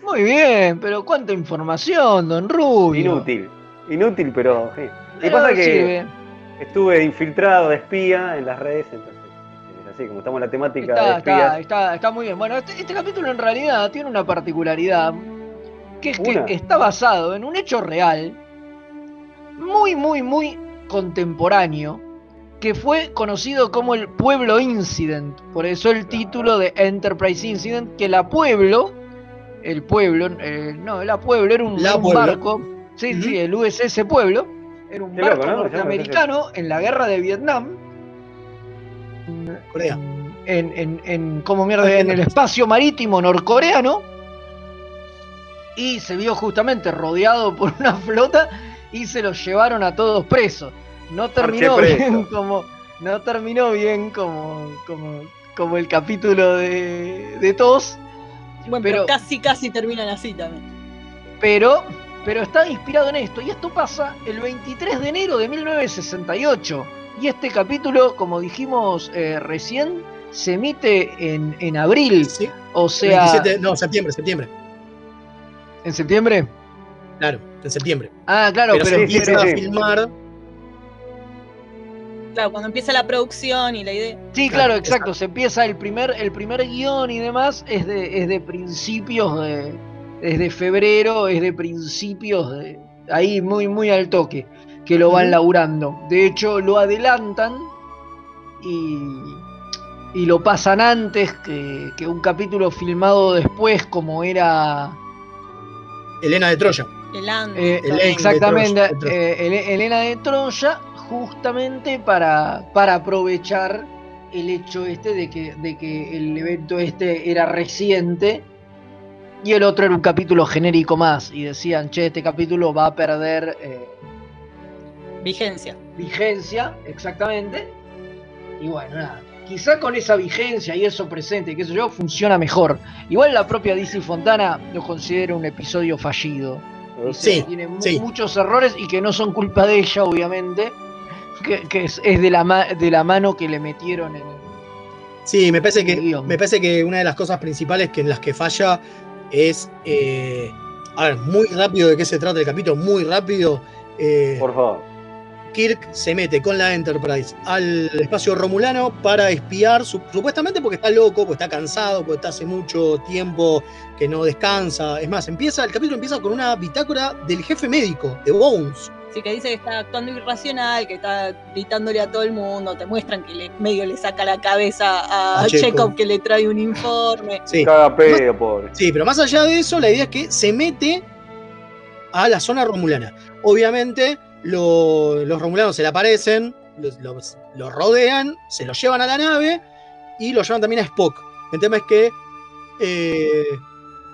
Speaker 1: Muy bien, pero cuánta información, don Rubio.
Speaker 2: Inútil. inútil, pero sí. Y pasa que
Speaker 1: sirve.
Speaker 2: estuve infiltrado de espía en las redes, entonces, es así, como estamos en la temática de
Speaker 1: Está,
Speaker 2: espías.
Speaker 1: está, está, está muy bien. Bueno, este, este capítulo en realidad tiene una particularidad, que es
Speaker 2: Una.
Speaker 1: que está basado en un hecho real, muy, muy, muy contemporáneo, que fue conocido como el Pueblo Incident. Por eso el título de Enterprise Incident, que la Pueblo, el pueblo, eh, no, la Pueblo era un,
Speaker 3: La
Speaker 1: un
Speaker 3: Pueblo.
Speaker 1: barco, sí, sí, el USS Pueblo, era un
Speaker 2: Qué
Speaker 1: barco
Speaker 2: loco, ¿no?
Speaker 1: norteamericano en la guerra de Vietnam
Speaker 3: Corea.
Speaker 1: en, en, en, como mierda, en el espacio marítimo norcoreano y se vio justamente rodeado por una flota y se los llevaron a todos presos. No terminó
Speaker 2: preso.
Speaker 1: bien como no terminó bien como como, como el capítulo de, de TOS,
Speaker 4: Bueno, pero,
Speaker 1: Pero-
Speaker 4: casi, casi terminan así también.
Speaker 1: pero pero está inspirado en esto y esto pasa el 23 de enero de 1968 y este capítulo, como dijimos eh, recién, se emite en, en abril, o sea,
Speaker 3: 27 no, septiembre, septiembre.
Speaker 1: en septiembre.
Speaker 3: Claro, en septiembre.
Speaker 1: Ah, claro,
Speaker 3: pero,
Speaker 1: pero,
Speaker 3: se empieza a filmar.
Speaker 4: Claro, cuando empieza la producción y la idea.
Speaker 1: Sí, claro, exacto. Se empieza el primer, el primer guion y demás es de, es de principios de. Es de febrero, es de principios de. Ahí muy, muy al toque. Que lo van laburando. De hecho, lo adelantan y. Y lo pasan antes que, que un capítulo filmado después, como era.
Speaker 3: Elena de Troya.
Speaker 4: El.
Speaker 1: Eh,
Speaker 3: Elena de
Speaker 1: exactamente,
Speaker 3: Troya, de Troya.
Speaker 1: eh, Ele- Elena de Troya, justamente para, para aprovechar el hecho este de que, de que el evento este era reciente y el otro era un capítulo genérico más. Y decían, che, este capítulo va a perder eh,
Speaker 4: Vigencia.
Speaker 1: vigencia, exactamente. Y bueno, nada. Quizá con esa vigencia y eso presente, que eso yo, funciona mejor. Igual la propia DC Fontana lo considera un episodio fallido. Dice
Speaker 3: Sí,
Speaker 1: que tiene
Speaker 3: sí.
Speaker 1: muchos errores y que no son culpa de ella, obviamente. Que, que es, es de, la ma- de la mano que le metieron en el.
Speaker 3: Sí, me parece que
Speaker 1: guion.
Speaker 3: me parece que una de las cosas principales que en las que falla es eh, a ver, muy rápido de qué se trata el capítulo, muy rápido. eh,
Speaker 2: Por favor.
Speaker 3: Kirk se mete con la Enterprise al espacio romulano para espiar, su- supuestamente porque está loco, porque está cansado, porque está hace mucho tiempo que no descansa. Es más, empieza, el capítulo empieza con una bitácora del jefe médico, de Bones.
Speaker 4: Que dice que está actuando irracional, que está gritándole a todo el mundo, te muestran que le, medio le saca la cabeza a,
Speaker 3: A Chekhov.
Speaker 4: Chekhov que le trae un informe. [laughs]
Speaker 3: Sí.
Speaker 2: Caga pedo, pobre.
Speaker 3: Sí, pero más allá de eso, la idea es que se mete a la zona romulana. Obviamente, lo- los romulanos se le aparecen, los, los- los rodean, se los llevan a la nave y lo llevan también a Spock. El tema es que eh,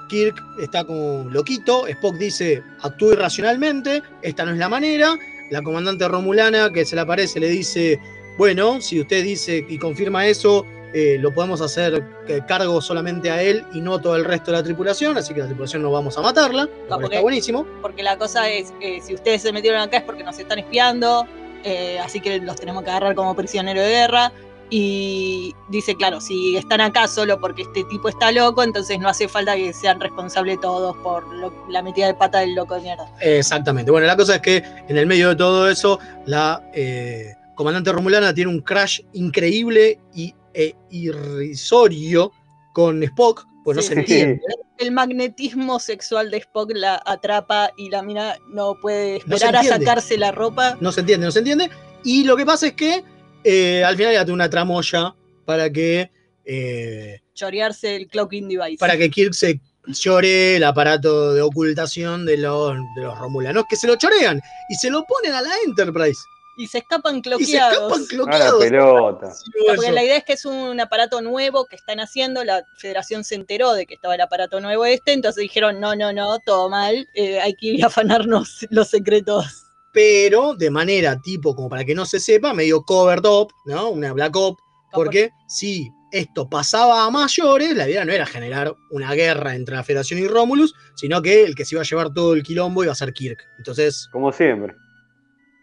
Speaker 3: Kirk está como loquito, Spock dice, actúe irracionalmente, esta no es la manera. La comandante romulana que se le aparece le dice, bueno, si usted dice y confirma eso, eh, lo podemos hacer que cargo solamente a él y no todo el resto de la tripulación, así que la tripulación no vamos a matarla,
Speaker 4: porque-
Speaker 3: está buenísimo.
Speaker 4: Porque la cosa es que si ustedes se metieron acá es porque nos están espiando, eh, así que los tenemos que agarrar como prisionero de guerra. Y dice, claro, si están acá solo porque este tipo está loco, entonces no hace falta que sean responsables todos por lo- la metida de pata del loco de mierda.
Speaker 3: Exactamente. Bueno, la cosa es que en el medio de todo eso, la eh, comandante romulana tiene un crash increíble y e irrisorio con Spock, pues no se entiende.
Speaker 4: El magnetismo sexual de Spock la atrapa y la mina no puede
Speaker 3: No
Speaker 4: esperar a sacarse la ropa.
Speaker 3: No se entiende, no se entiende. Y lo que pasa es que eh, al final ya tiene una tramoya para que eh,
Speaker 4: chorearse el cloaking device.
Speaker 3: para que Kirk se llore el aparato de ocultación de los, de los romulanos, que se lo chorean y se lo ponen a la Enterprise.
Speaker 4: Y se escapan
Speaker 3: Y se escapan
Speaker 4: cloqueados.
Speaker 2: A la
Speaker 3: cloqueados.
Speaker 2: pelota.
Speaker 4: Porque la idea es que es un aparato nuevo que están haciendo, la federación se enteró de que estaba el aparato nuevo este, entonces dijeron, no, no, no, todo mal, eh, hay que ir a afanarnos los secretos.
Speaker 3: Pero de manera tipo, como para que no se sepa, medio covered up, ¿no? Una black op, porque si esto pasaba a mayores, la idea no era generar una guerra entre la Federación y Romulus, sino que el que se iba a llevar todo el quilombo iba a ser Kirk. Entonces,
Speaker 2: Como siempre.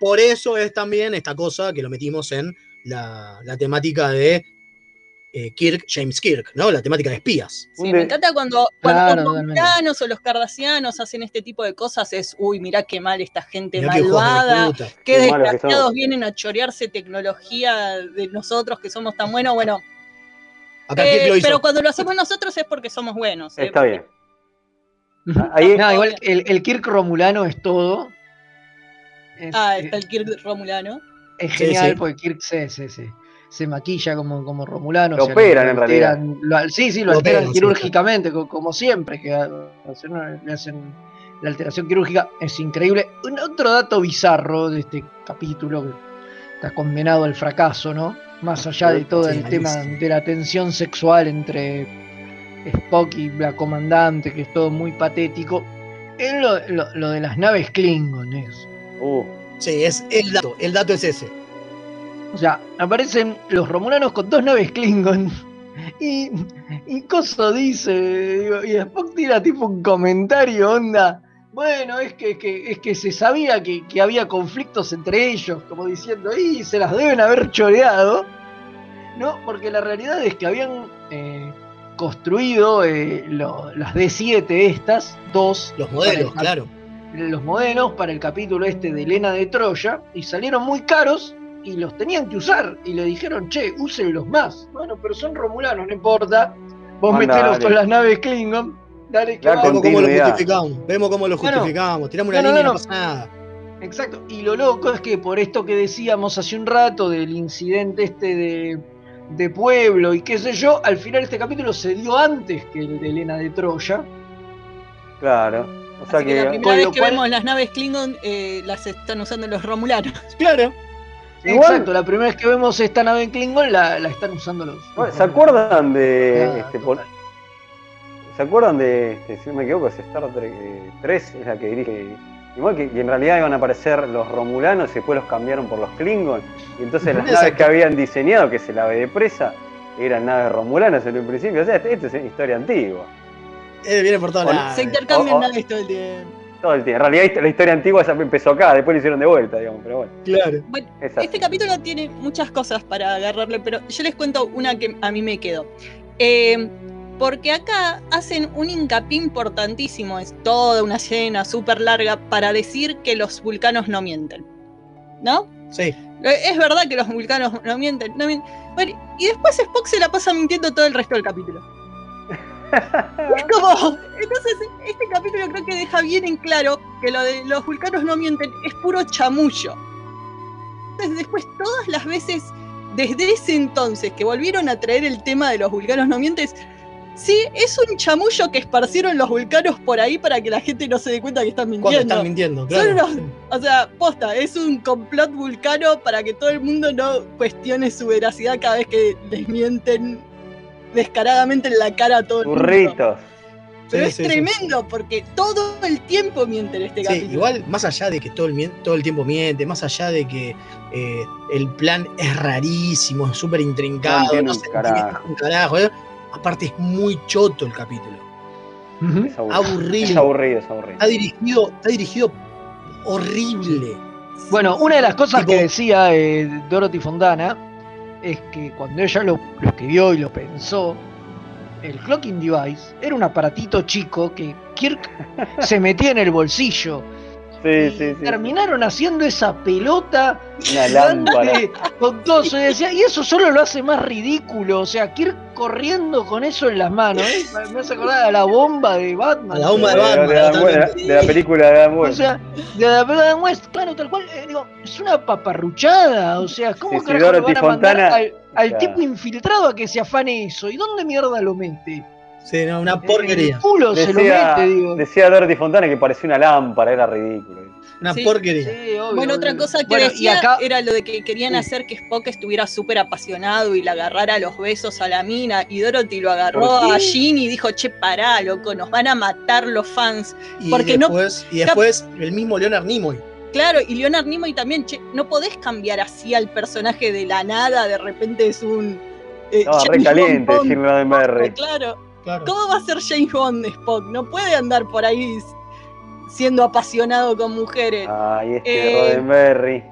Speaker 3: por eso es también esta cosa que lo metimos en la, la temática de eh, Kirk, James Kirk, ¿no? La temática de espías.
Speaker 4: Sí, me encanta cuando, cuando
Speaker 3: Claro,
Speaker 4: los
Speaker 3: totalmente.
Speaker 4: romulanos o los cardasianos hacen este tipo de cosas, es, uy, mirá qué mal esta gente
Speaker 3: Mirá
Speaker 4: malvada, qué desgraciados vienen a chorearse tecnología de nosotros que somos tan buenos. Bueno,
Speaker 3: Acá
Speaker 4: eh,
Speaker 3: Kirk lo hizo.
Speaker 4: pero cuando lo hacemos nosotros es porque somos buenos. ¿eh?
Speaker 2: Está bien.
Speaker 1: Ahí, no, igual el, el Kirk Romulano es todo. Es,
Speaker 4: Ah, está el Kirk Romulano.
Speaker 1: es
Speaker 3: Sí,
Speaker 1: genial
Speaker 3: sí.
Speaker 1: porque Kirk se, se, se, se maquilla como, como Romulano.
Speaker 2: Lo
Speaker 1: o sea,
Speaker 2: operan,
Speaker 1: lo
Speaker 2: en realidad.
Speaker 1: alteran- lo- sí, sí, lo,
Speaker 3: Lo
Speaker 1: alteran
Speaker 3: operan,
Speaker 1: quirúrgicamente, co- como siempre. Que hacen le hacen la alteración quirúrgica. Es increíble. Un otro dato bizarro de este capítulo que está condenado al fracaso, ¿no? Más allá de todo
Speaker 3: Sí,
Speaker 1: el tema de la tensión sexual entre Spock y la comandante, que es todo muy patético. Es lo, lo- lo de las naves Klingon, es.
Speaker 2: Uh,
Speaker 3: Sí, es el dato. El dato es ese.
Speaker 1: O sea, aparecen los romulanos con dos naves Klingon. Y, y Coso dice, y Spock tira tipo un comentario, onda. Bueno, es que, que- es que se sabía que, que había conflictos entre ellos, como diciendo, y se las deben haber choreado. ¿No? Porque la realidad es que habían eh, construido eh, lo- las D7 estas, dos.
Speaker 3: Los modelos, claro.
Speaker 1: los modelos para el capítulo este de Elena de Troya y salieron muy caros y los tenían que usar y le dijeron, che, úsenlos más. Bueno, pero son romulanos, no importa. Vos metelos con las naves Klingon, dale que
Speaker 2: La
Speaker 1: va".
Speaker 3: Vemos cómo lo justificamos. Vemos cómo lo justificamos. Tiramos una
Speaker 1: No,
Speaker 3: línea,
Speaker 1: no,
Speaker 3: no,
Speaker 1: no.
Speaker 3: pasa nada.
Speaker 1: Exacto. Y lo loco es que por esto que decíamos hace un rato del incidente este de, de pueblo y qué sé yo, al final este capítulo se dio antes que el de Elena de Troya.
Speaker 2: claro. O sea
Speaker 4: Así que la primera vez que
Speaker 1: cual-
Speaker 4: vemos las naves Klingon eh, las están usando los romulanos.
Speaker 3: Claro.
Speaker 2: Igual-
Speaker 1: Exacto, la primera vez que vemos esta nave en Klingon la, la están usando los.
Speaker 2: Bueno, ¿Se acuerdan de.
Speaker 1: Ah,
Speaker 2: este, por- ¿Se acuerdan de. este, si no me equivoco, es Star Trek eh, 3, es la que dirige. Igual que, que en realidad iban a aparecer los Romulanos y después los cambiaron por los Klingon. Y entonces las
Speaker 3: Exacto.
Speaker 2: naves que habían diseñado, que se la ve de presa, eran naves romulanas en un principio. O sea, esto es historia antigua.
Speaker 3: Eh, viene por lados.
Speaker 4: Se intercambian naves todo el tiempo.
Speaker 2: Todo el tiempo. En realidad la historia antigua empezó acá, después lo hicieron de vuelta, digamos, pero bueno.
Speaker 3: Claro.
Speaker 4: Bueno, este capítulo tiene muchas cosas para agarrarle, pero yo les cuento una que a mí me quedó. Eh, porque acá hacen un hincapié importantísimo, es toda una escena súper larga para decir que los vulcanos no mienten. ¿No?
Speaker 3: Sí.
Speaker 4: Eh, Es verdad que los vulcanos no mienten, no mienten. Bueno, y después Spock se la pasa mintiendo todo el resto del capítulo. Es como. Entonces, este capítulo creo que deja bien en claro que lo de los vulcanos no mienten es puro chamullo. Entonces, después, todas las veces, desde ese entonces que volvieron a traer el tema de los vulcanos no mientes, sí, es un chamullo que esparcieron los vulcanos por ahí para que la gente no se dé cuenta que están
Speaker 3: Cuando
Speaker 4: mintiendo.
Speaker 3: están mintiendo, claro.
Speaker 4: unos- o sea, posta, es un complot vulcano para que todo el mundo no cuestione su veracidad cada vez que les mienten descaradamente en la cara a todo el mundo.
Speaker 2: Burritos.
Speaker 4: Pero
Speaker 3: Sí,
Speaker 4: es
Speaker 3: sí, sí.
Speaker 4: tremendo porque todo el tiempo mienten este
Speaker 3: Sí,
Speaker 4: capítulo.
Speaker 3: igual, más allá de que todo el, todo el tiempo miente, más allá de que eh, el plan es rarísimo, es súper
Speaker 2: No
Speaker 3: intrincado, no
Speaker 2: un
Speaker 3: se
Speaker 2: carajo.
Speaker 3: un carajo. ¿eh? Aparte es muy choto el capítulo.
Speaker 2: Es aburrido.
Speaker 3: Aburrido.
Speaker 2: Es aburrido, es aburrido.
Speaker 3: Está dirigido, está dirigido horrible.
Speaker 1: Bueno, una de las cosas
Speaker 3: Tipo-
Speaker 1: que decía eh, Dorothy Fontana es que cuando ella lo, lo escribió y lo pensó, el clocking device era un aparatito chico que Kirk se metía en el bolsillo.
Speaker 2: Sí, sí, sí.
Speaker 1: Terminaron haciendo esa pelota
Speaker 2: Una
Speaker 1: gigante
Speaker 2: lámpara.
Speaker 1: con todo eso. Y decía, y eso solo lo hace más ridículo. O sea, Kirk corriendo con eso en las manos. ¿eh? Me hace acordar a la bomba de Batman.
Speaker 3: A la bomba de
Speaker 2: De-
Speaker 3: Batman,
Speaker 2: de, Adam West,
Speaker 3: totalmente.
Speaker 2: de la película de Adam
Speaker 1: O
Speaker 2: West.
Speaker 1: sea, de la película de West, claro, tal cual. eh, digo, es una paparruchada. O sea, ¿cómo
Speaker 2: Dorothy
Speaker 1: van a mandar
Speaker 2: Fontana,
Speaker 1: al,
Speaker 2: o
Speaker 1: tipo infiltrado a que se afane eso? ¿Y dónde mierda lo mete?
Speaker 3: Sí, no, una
Speaker 1: el
Speaker 3: porquería.
Speaker 1: culo se lo
Speaker 2: Decía,
Speaker 1: mete, digo.
Speaker 2: decía Dorothy Fontana que parecía una lámpara, era ridículo.
Speaker 3: Una
Speaker 4: Sí,
Speaker 3: porquería.
Speaker 1: Sí, obvio,
Speaker 4: Bueno, otra cosa que
Speaker 1: Bueno,
Speaker 4: decía
Speaker 1: acá-
Speaker 4: era lo de que querían hacer que Spock estuviera súper apasionado y le agarrara los besos a la mina. Y Dorothy lo
Speaker 2: ¿Por
Speaker 4: agarró a Jean y dijo, che, pará, loco, nos van a matar los fans.
Speaker 3: Y
Speaker 4: Porque no-
Speaker 3: después, y después el mismo Leonard Nimoy.
Speaker 4: Claro, y Leonard Nimoy también, che, no podés cambiar así al personaje de la nada, de repente es un... eh,
Speaker 2: Estaba re
Speaker 4: James
Speaker 2: caliente
Speaker 4: Bond,
Speaker 2: Gene Roddenberry.
Speaker 4: Claro,
Speaker 3: Claro.
Speaker 4: ¿cómo va a ser James Bond Spock? No puede andar por ahí siendo apasionado con mujeres.
Speaker 2: Ay, este
Speaker 4: Eh,
Speaker 2: Roddenberry.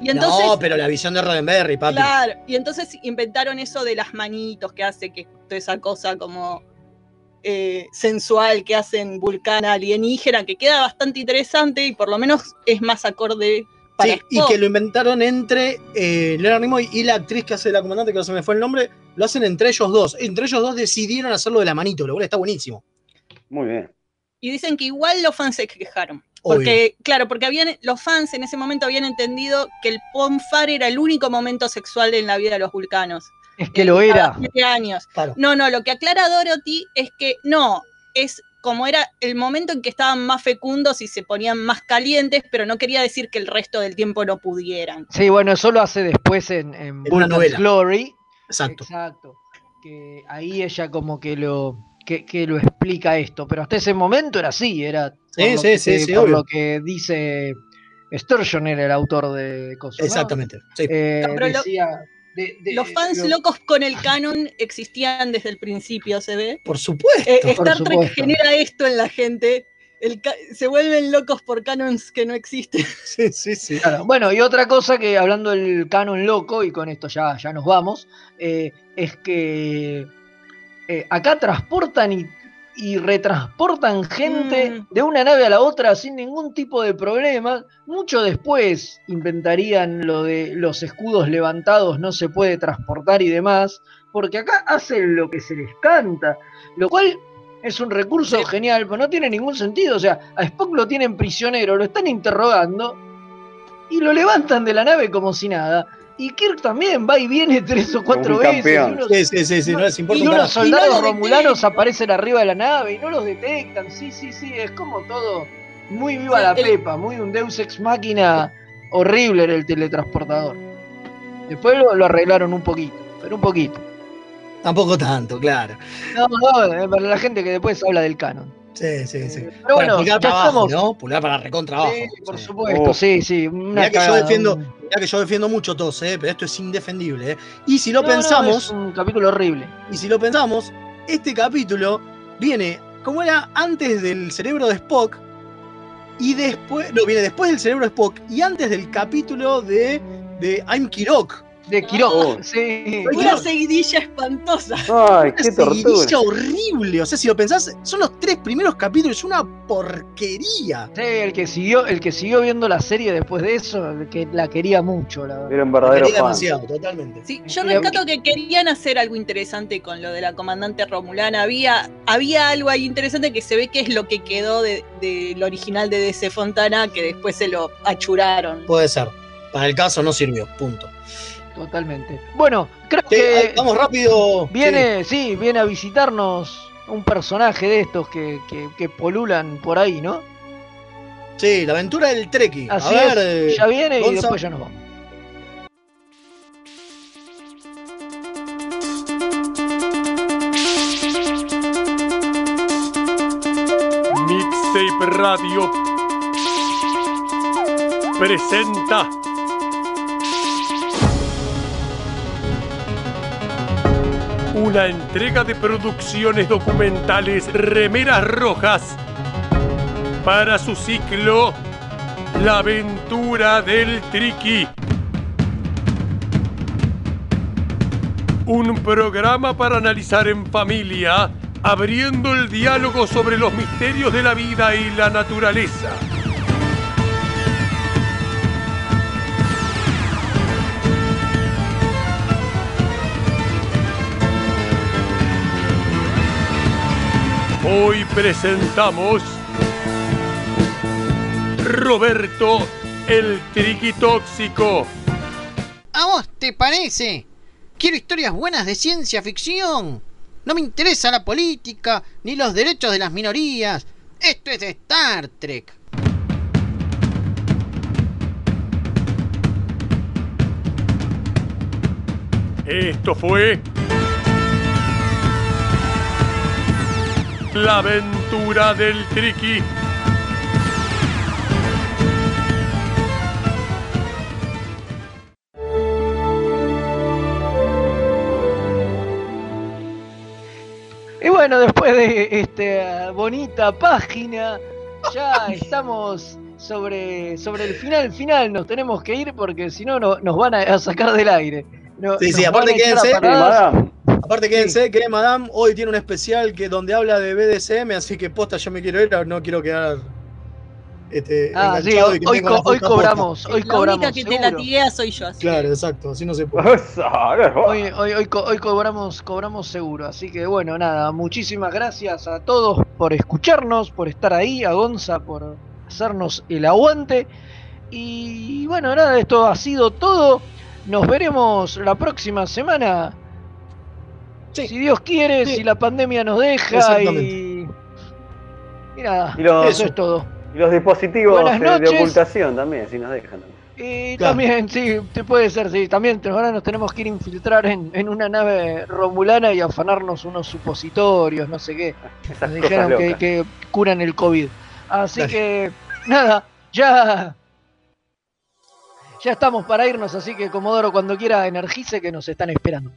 Speaker 4: Y entonces,
Speaker 3: no, pero la visión de Roddenberry, papi.
Speaker 4: claro, y entonces inventaron eso de las manitos que hace que toda esa cosa como eh, sensual que hacen vulcana alienígena, que queda bastante interesante y por lo menos es más acorde para
Speaker 3: Sí, y que lo inventaron entre eh, Leonard Nimoy y la actriz que hace la comandante, que no se me fue el nombre, lo hacen entre ellos dos. Entre ellos dos decidieron hacerlo de la manito, lo cual está buenísimo.
Speaker 2: Muy bien.
Speaker 4: Y dicen que igual los fans se quejaron.
Speaker 3: Obvio.
Speaker 4: Porque, claro, porque habían, los fans en ese momento habían entendido que el Ponfar era el único momento sexual en la vida de los vulcanos.
Speaker 1: Es que lo era.
Speaker 4: Años.
Speaker 3: Claro.
Speaker 4: No, no, lo que aclara Dorothy es que no, es como era el momento en que estaban más fecundos y se ponían más calientes, pero no quería decir que el resto del tiempo no pudieran.
Speaker 1: Sí, bueno, eso lo hace después en, en
Speaker 3: En una novela.
Speaker 1: Glory.
Speaker 3: Exacto.
Speaker 1: Exacto. Que ahí ella como que lo, que, que lo explica esto. Pero hasta ese momento era así, era por
Speaker 3: Sí,
Speaker 1: lo
Speaker 3: sí,
Speaker 1: que,
Speaker 3: sí, sí,
Speaker 1: por
Speaker 3: obvio.
Speaker 1: lo que dice Sturgeon era el autor de cosas. ¿no?
Speaker 3: Exactamente. sí.
Speaker 1: Eh,
Speaker 4: No, pero lo-
Speaker 1: decía, de- de-
Speaker 4: Los fans
Speaker 1: lo-
Speaker 4: locos con el canon existían desde el principio, se ve.
Speaker 3: Por supuesto.
Speaker 4: Eh,
Speaker 1: por
Speaker 4: Star Trek
Speaker 1: supuesto.
Speaker 4: genera esto en la gente. El se vuelven locos por canons que no existen. [laughs]
Speaker 3: Sí, sí, sí.
Speaker 1: Claro, Bueno, y otra cosa que hablando del canon loco, y con esto ya, ya nos vamos, eh, es que eh, acá transportan y, y retransportan gente
Speaker 4: Mm.
Speaker 1: de una nave a la otra sin ningún tipo de problema. Mucho después inventarían lo de los escudos levantados, no se puede transportar y demás, porque acá hacen lo que se les canta, lo cual es un recurso genial, pero no tiene ningún sentido. O sea, a Spock lo tienen prisionero, lo están interrogando y lo levantan de la nave como si nada. Y Kirk también va y viene [laughs] tres o cuatro
Speaker 2: un
Speaker 1: veces.
Speaker 2: campeón.
Speaker 1: Y unos,
Speaker 3: Sí, sí, sí, sí, no les importa
Speaker 1: y
Speaker 3: un
Speaker 1: unos
Speaker 3: carajo.
Speaker 4: Y no
Speaker 1: soldados romulanos
Speaker 4: detectan.
Speaker 1: aparecen arriba de la nave y no los detectan. Sí, sí, sí, es como todo muy viva la
Speaker 4: el-
Speaker 1: pepa, muy un Deus ex máquina horrible era el teletransportador. Después lo, lo arreglaron un poquito, pero un poquito.
Speaker 3: Tampoco tanto, claro.
Speaker 1: No, no, eh, para la gente que después habla del canon.
Speaker 3: Sí, sí, sí.
Speaker 1: Pero bueno,
Speaker 3: pulgar para abajo,
Speaker 1: estamos.
Speaker 3: ¿no? Pulgar para recontra abajo.
Speaker 1: Sí, por
Speaker 3: Sí.
Speaker 1: supuesto,
Speaker 2: Oh.
Speaker 1: sí, sí. Una
Speaker 3: Mirá que yo defiendo, mirá que yo defiendo mucho tos, ¿eh? pero esto es indefendible. ¿eh? Y si lo
Speaker 1: No, no,
Speaker 3: pensamos,
Speaker 1: es un capítulo horrible.
Speaker 3: y si lo pensamos, este capítulo viene como era antes del cerebro de Spock y después, no, viene después del cerebro de Spock y antes del capítulo de, de I'm Kirok.
Speaker 1: De Kirok,
Speaker 2: Oh.
Speaker 1: sí.
Speaker 4: Una seguidilla espantosa.
Speaker 2: Ay,
Speaker 3: Una
Speaker 2: qué tortura.
Speaker 3: seguidilla horrible. O sea, si lo pensás, son los tres primeros capítulos, es una porquería.
Speaker 1: Sí, el que siguió, el que siguió viendo la serie después de eso, el que la quería mucho, la verdad.
Speaker 2: Era un verdadero
Speaker 3: quería
Speaker 2: fan.
Speaker 3: demasiado, totalmente.
Speaker 4: Sí, yo rescato que querían hacer algo interesante con lo de la comandante Romulana. Había, había algo ahí interesante que se ve que es lo que quedó de- del original de DC Fontana, que después se lo achuraron.
Speaker 3: Puede ser. Para el caso no sirvió, punto.
Speaker 1: Totalmente. Bueno, creo
Speaker 3: Sí, ahí
Speaker 1: que
Speaker 3: vamos rápido.
Speaker 1: viene, sí. viene a visitarnos un personaje de estos que, que- que polulan por ahí, ¿no?
Speaker 3: Sí, la aventura del Treki.
Speaker 1: Así
Speaker 3: a ver,
Speaker 1: es, ya viene y después ya nos vamos.
Speaker 18: Mixtape Radio presenta una entrega de producciones documentales Remeras Rojas para su ciclo La aventura del Triqui. Un programa para analizar en familia, abriendo el diálogo sobre los misterios de la vida y la naturaleza. Hoy presentamos Roberto el Triqui Tóxico.
Speaker 19: ¿A vos te parece? Quiero historias buenas de ciencia ficción. No me interesa la política ni los derechos de las minorías. Esto es de Star Trek.
Speaker 18: Esto fue La aventura del Triqui.
Speaker 1: Y bueno, después de esta bonita página, ya estamos sobre, sobre el final final nos tenemos que ir porque si no no- nos van a, a sacar del aire. No-
Speaker 3: Sí, sí, aparte quédense. Aparte quédense que Madame hoy tiene un especial que donde habla de BDSM, así que posta yo me quiero ir, no quiero quedar este,
Speaker 1: Ah, sí, hoy, co-
Speaker 3: posta.
Speaker 1: cobramos, hoy
Speaker 4: La
Speaker 1: cobramos.
Speaker 4: única que te
Speaker 1: seguro.
Speaker 4: latiguea soy yo, así.
Speaker 3: Claro, exacto, así no se puede.
Speaker 1: Hoy, hoy, hoy, co- hoy cobramos, cobramos seguro. Así que bueno, nada, muchísimas gracias a todos por escucharnos, por estar ahí, a Gonza por hacernos el aguante. Y bueno, nada, esto ha sido todo. Nos veremos la próxima semana. Si Dios quiere, si la pandemia nos deja y. Y nada,
Speaker 2: Y los,
Speaker 1: eso es todo.
Speaker 2: y los dispositivos eh, de ocultación también, si nos dejan.
Speaker 1: Y
Speaker 2: Claro.
Speaker 1: también, sí, te puede ser, sí. También ahora nos tenemos que ir a infiltrar en, en una nave romulana y afanarnos unos supositorios, no sé qué. [laughs]
Speaker 2: Esas
Speaker 1: Nos dijeron que, que curan el COVID. Así
Speaker 2: Dale.
Speaker 1: que, nada, ya. Ya estamos para irnos, así que Comodoro, cuando quiera, energice que nos están esperando.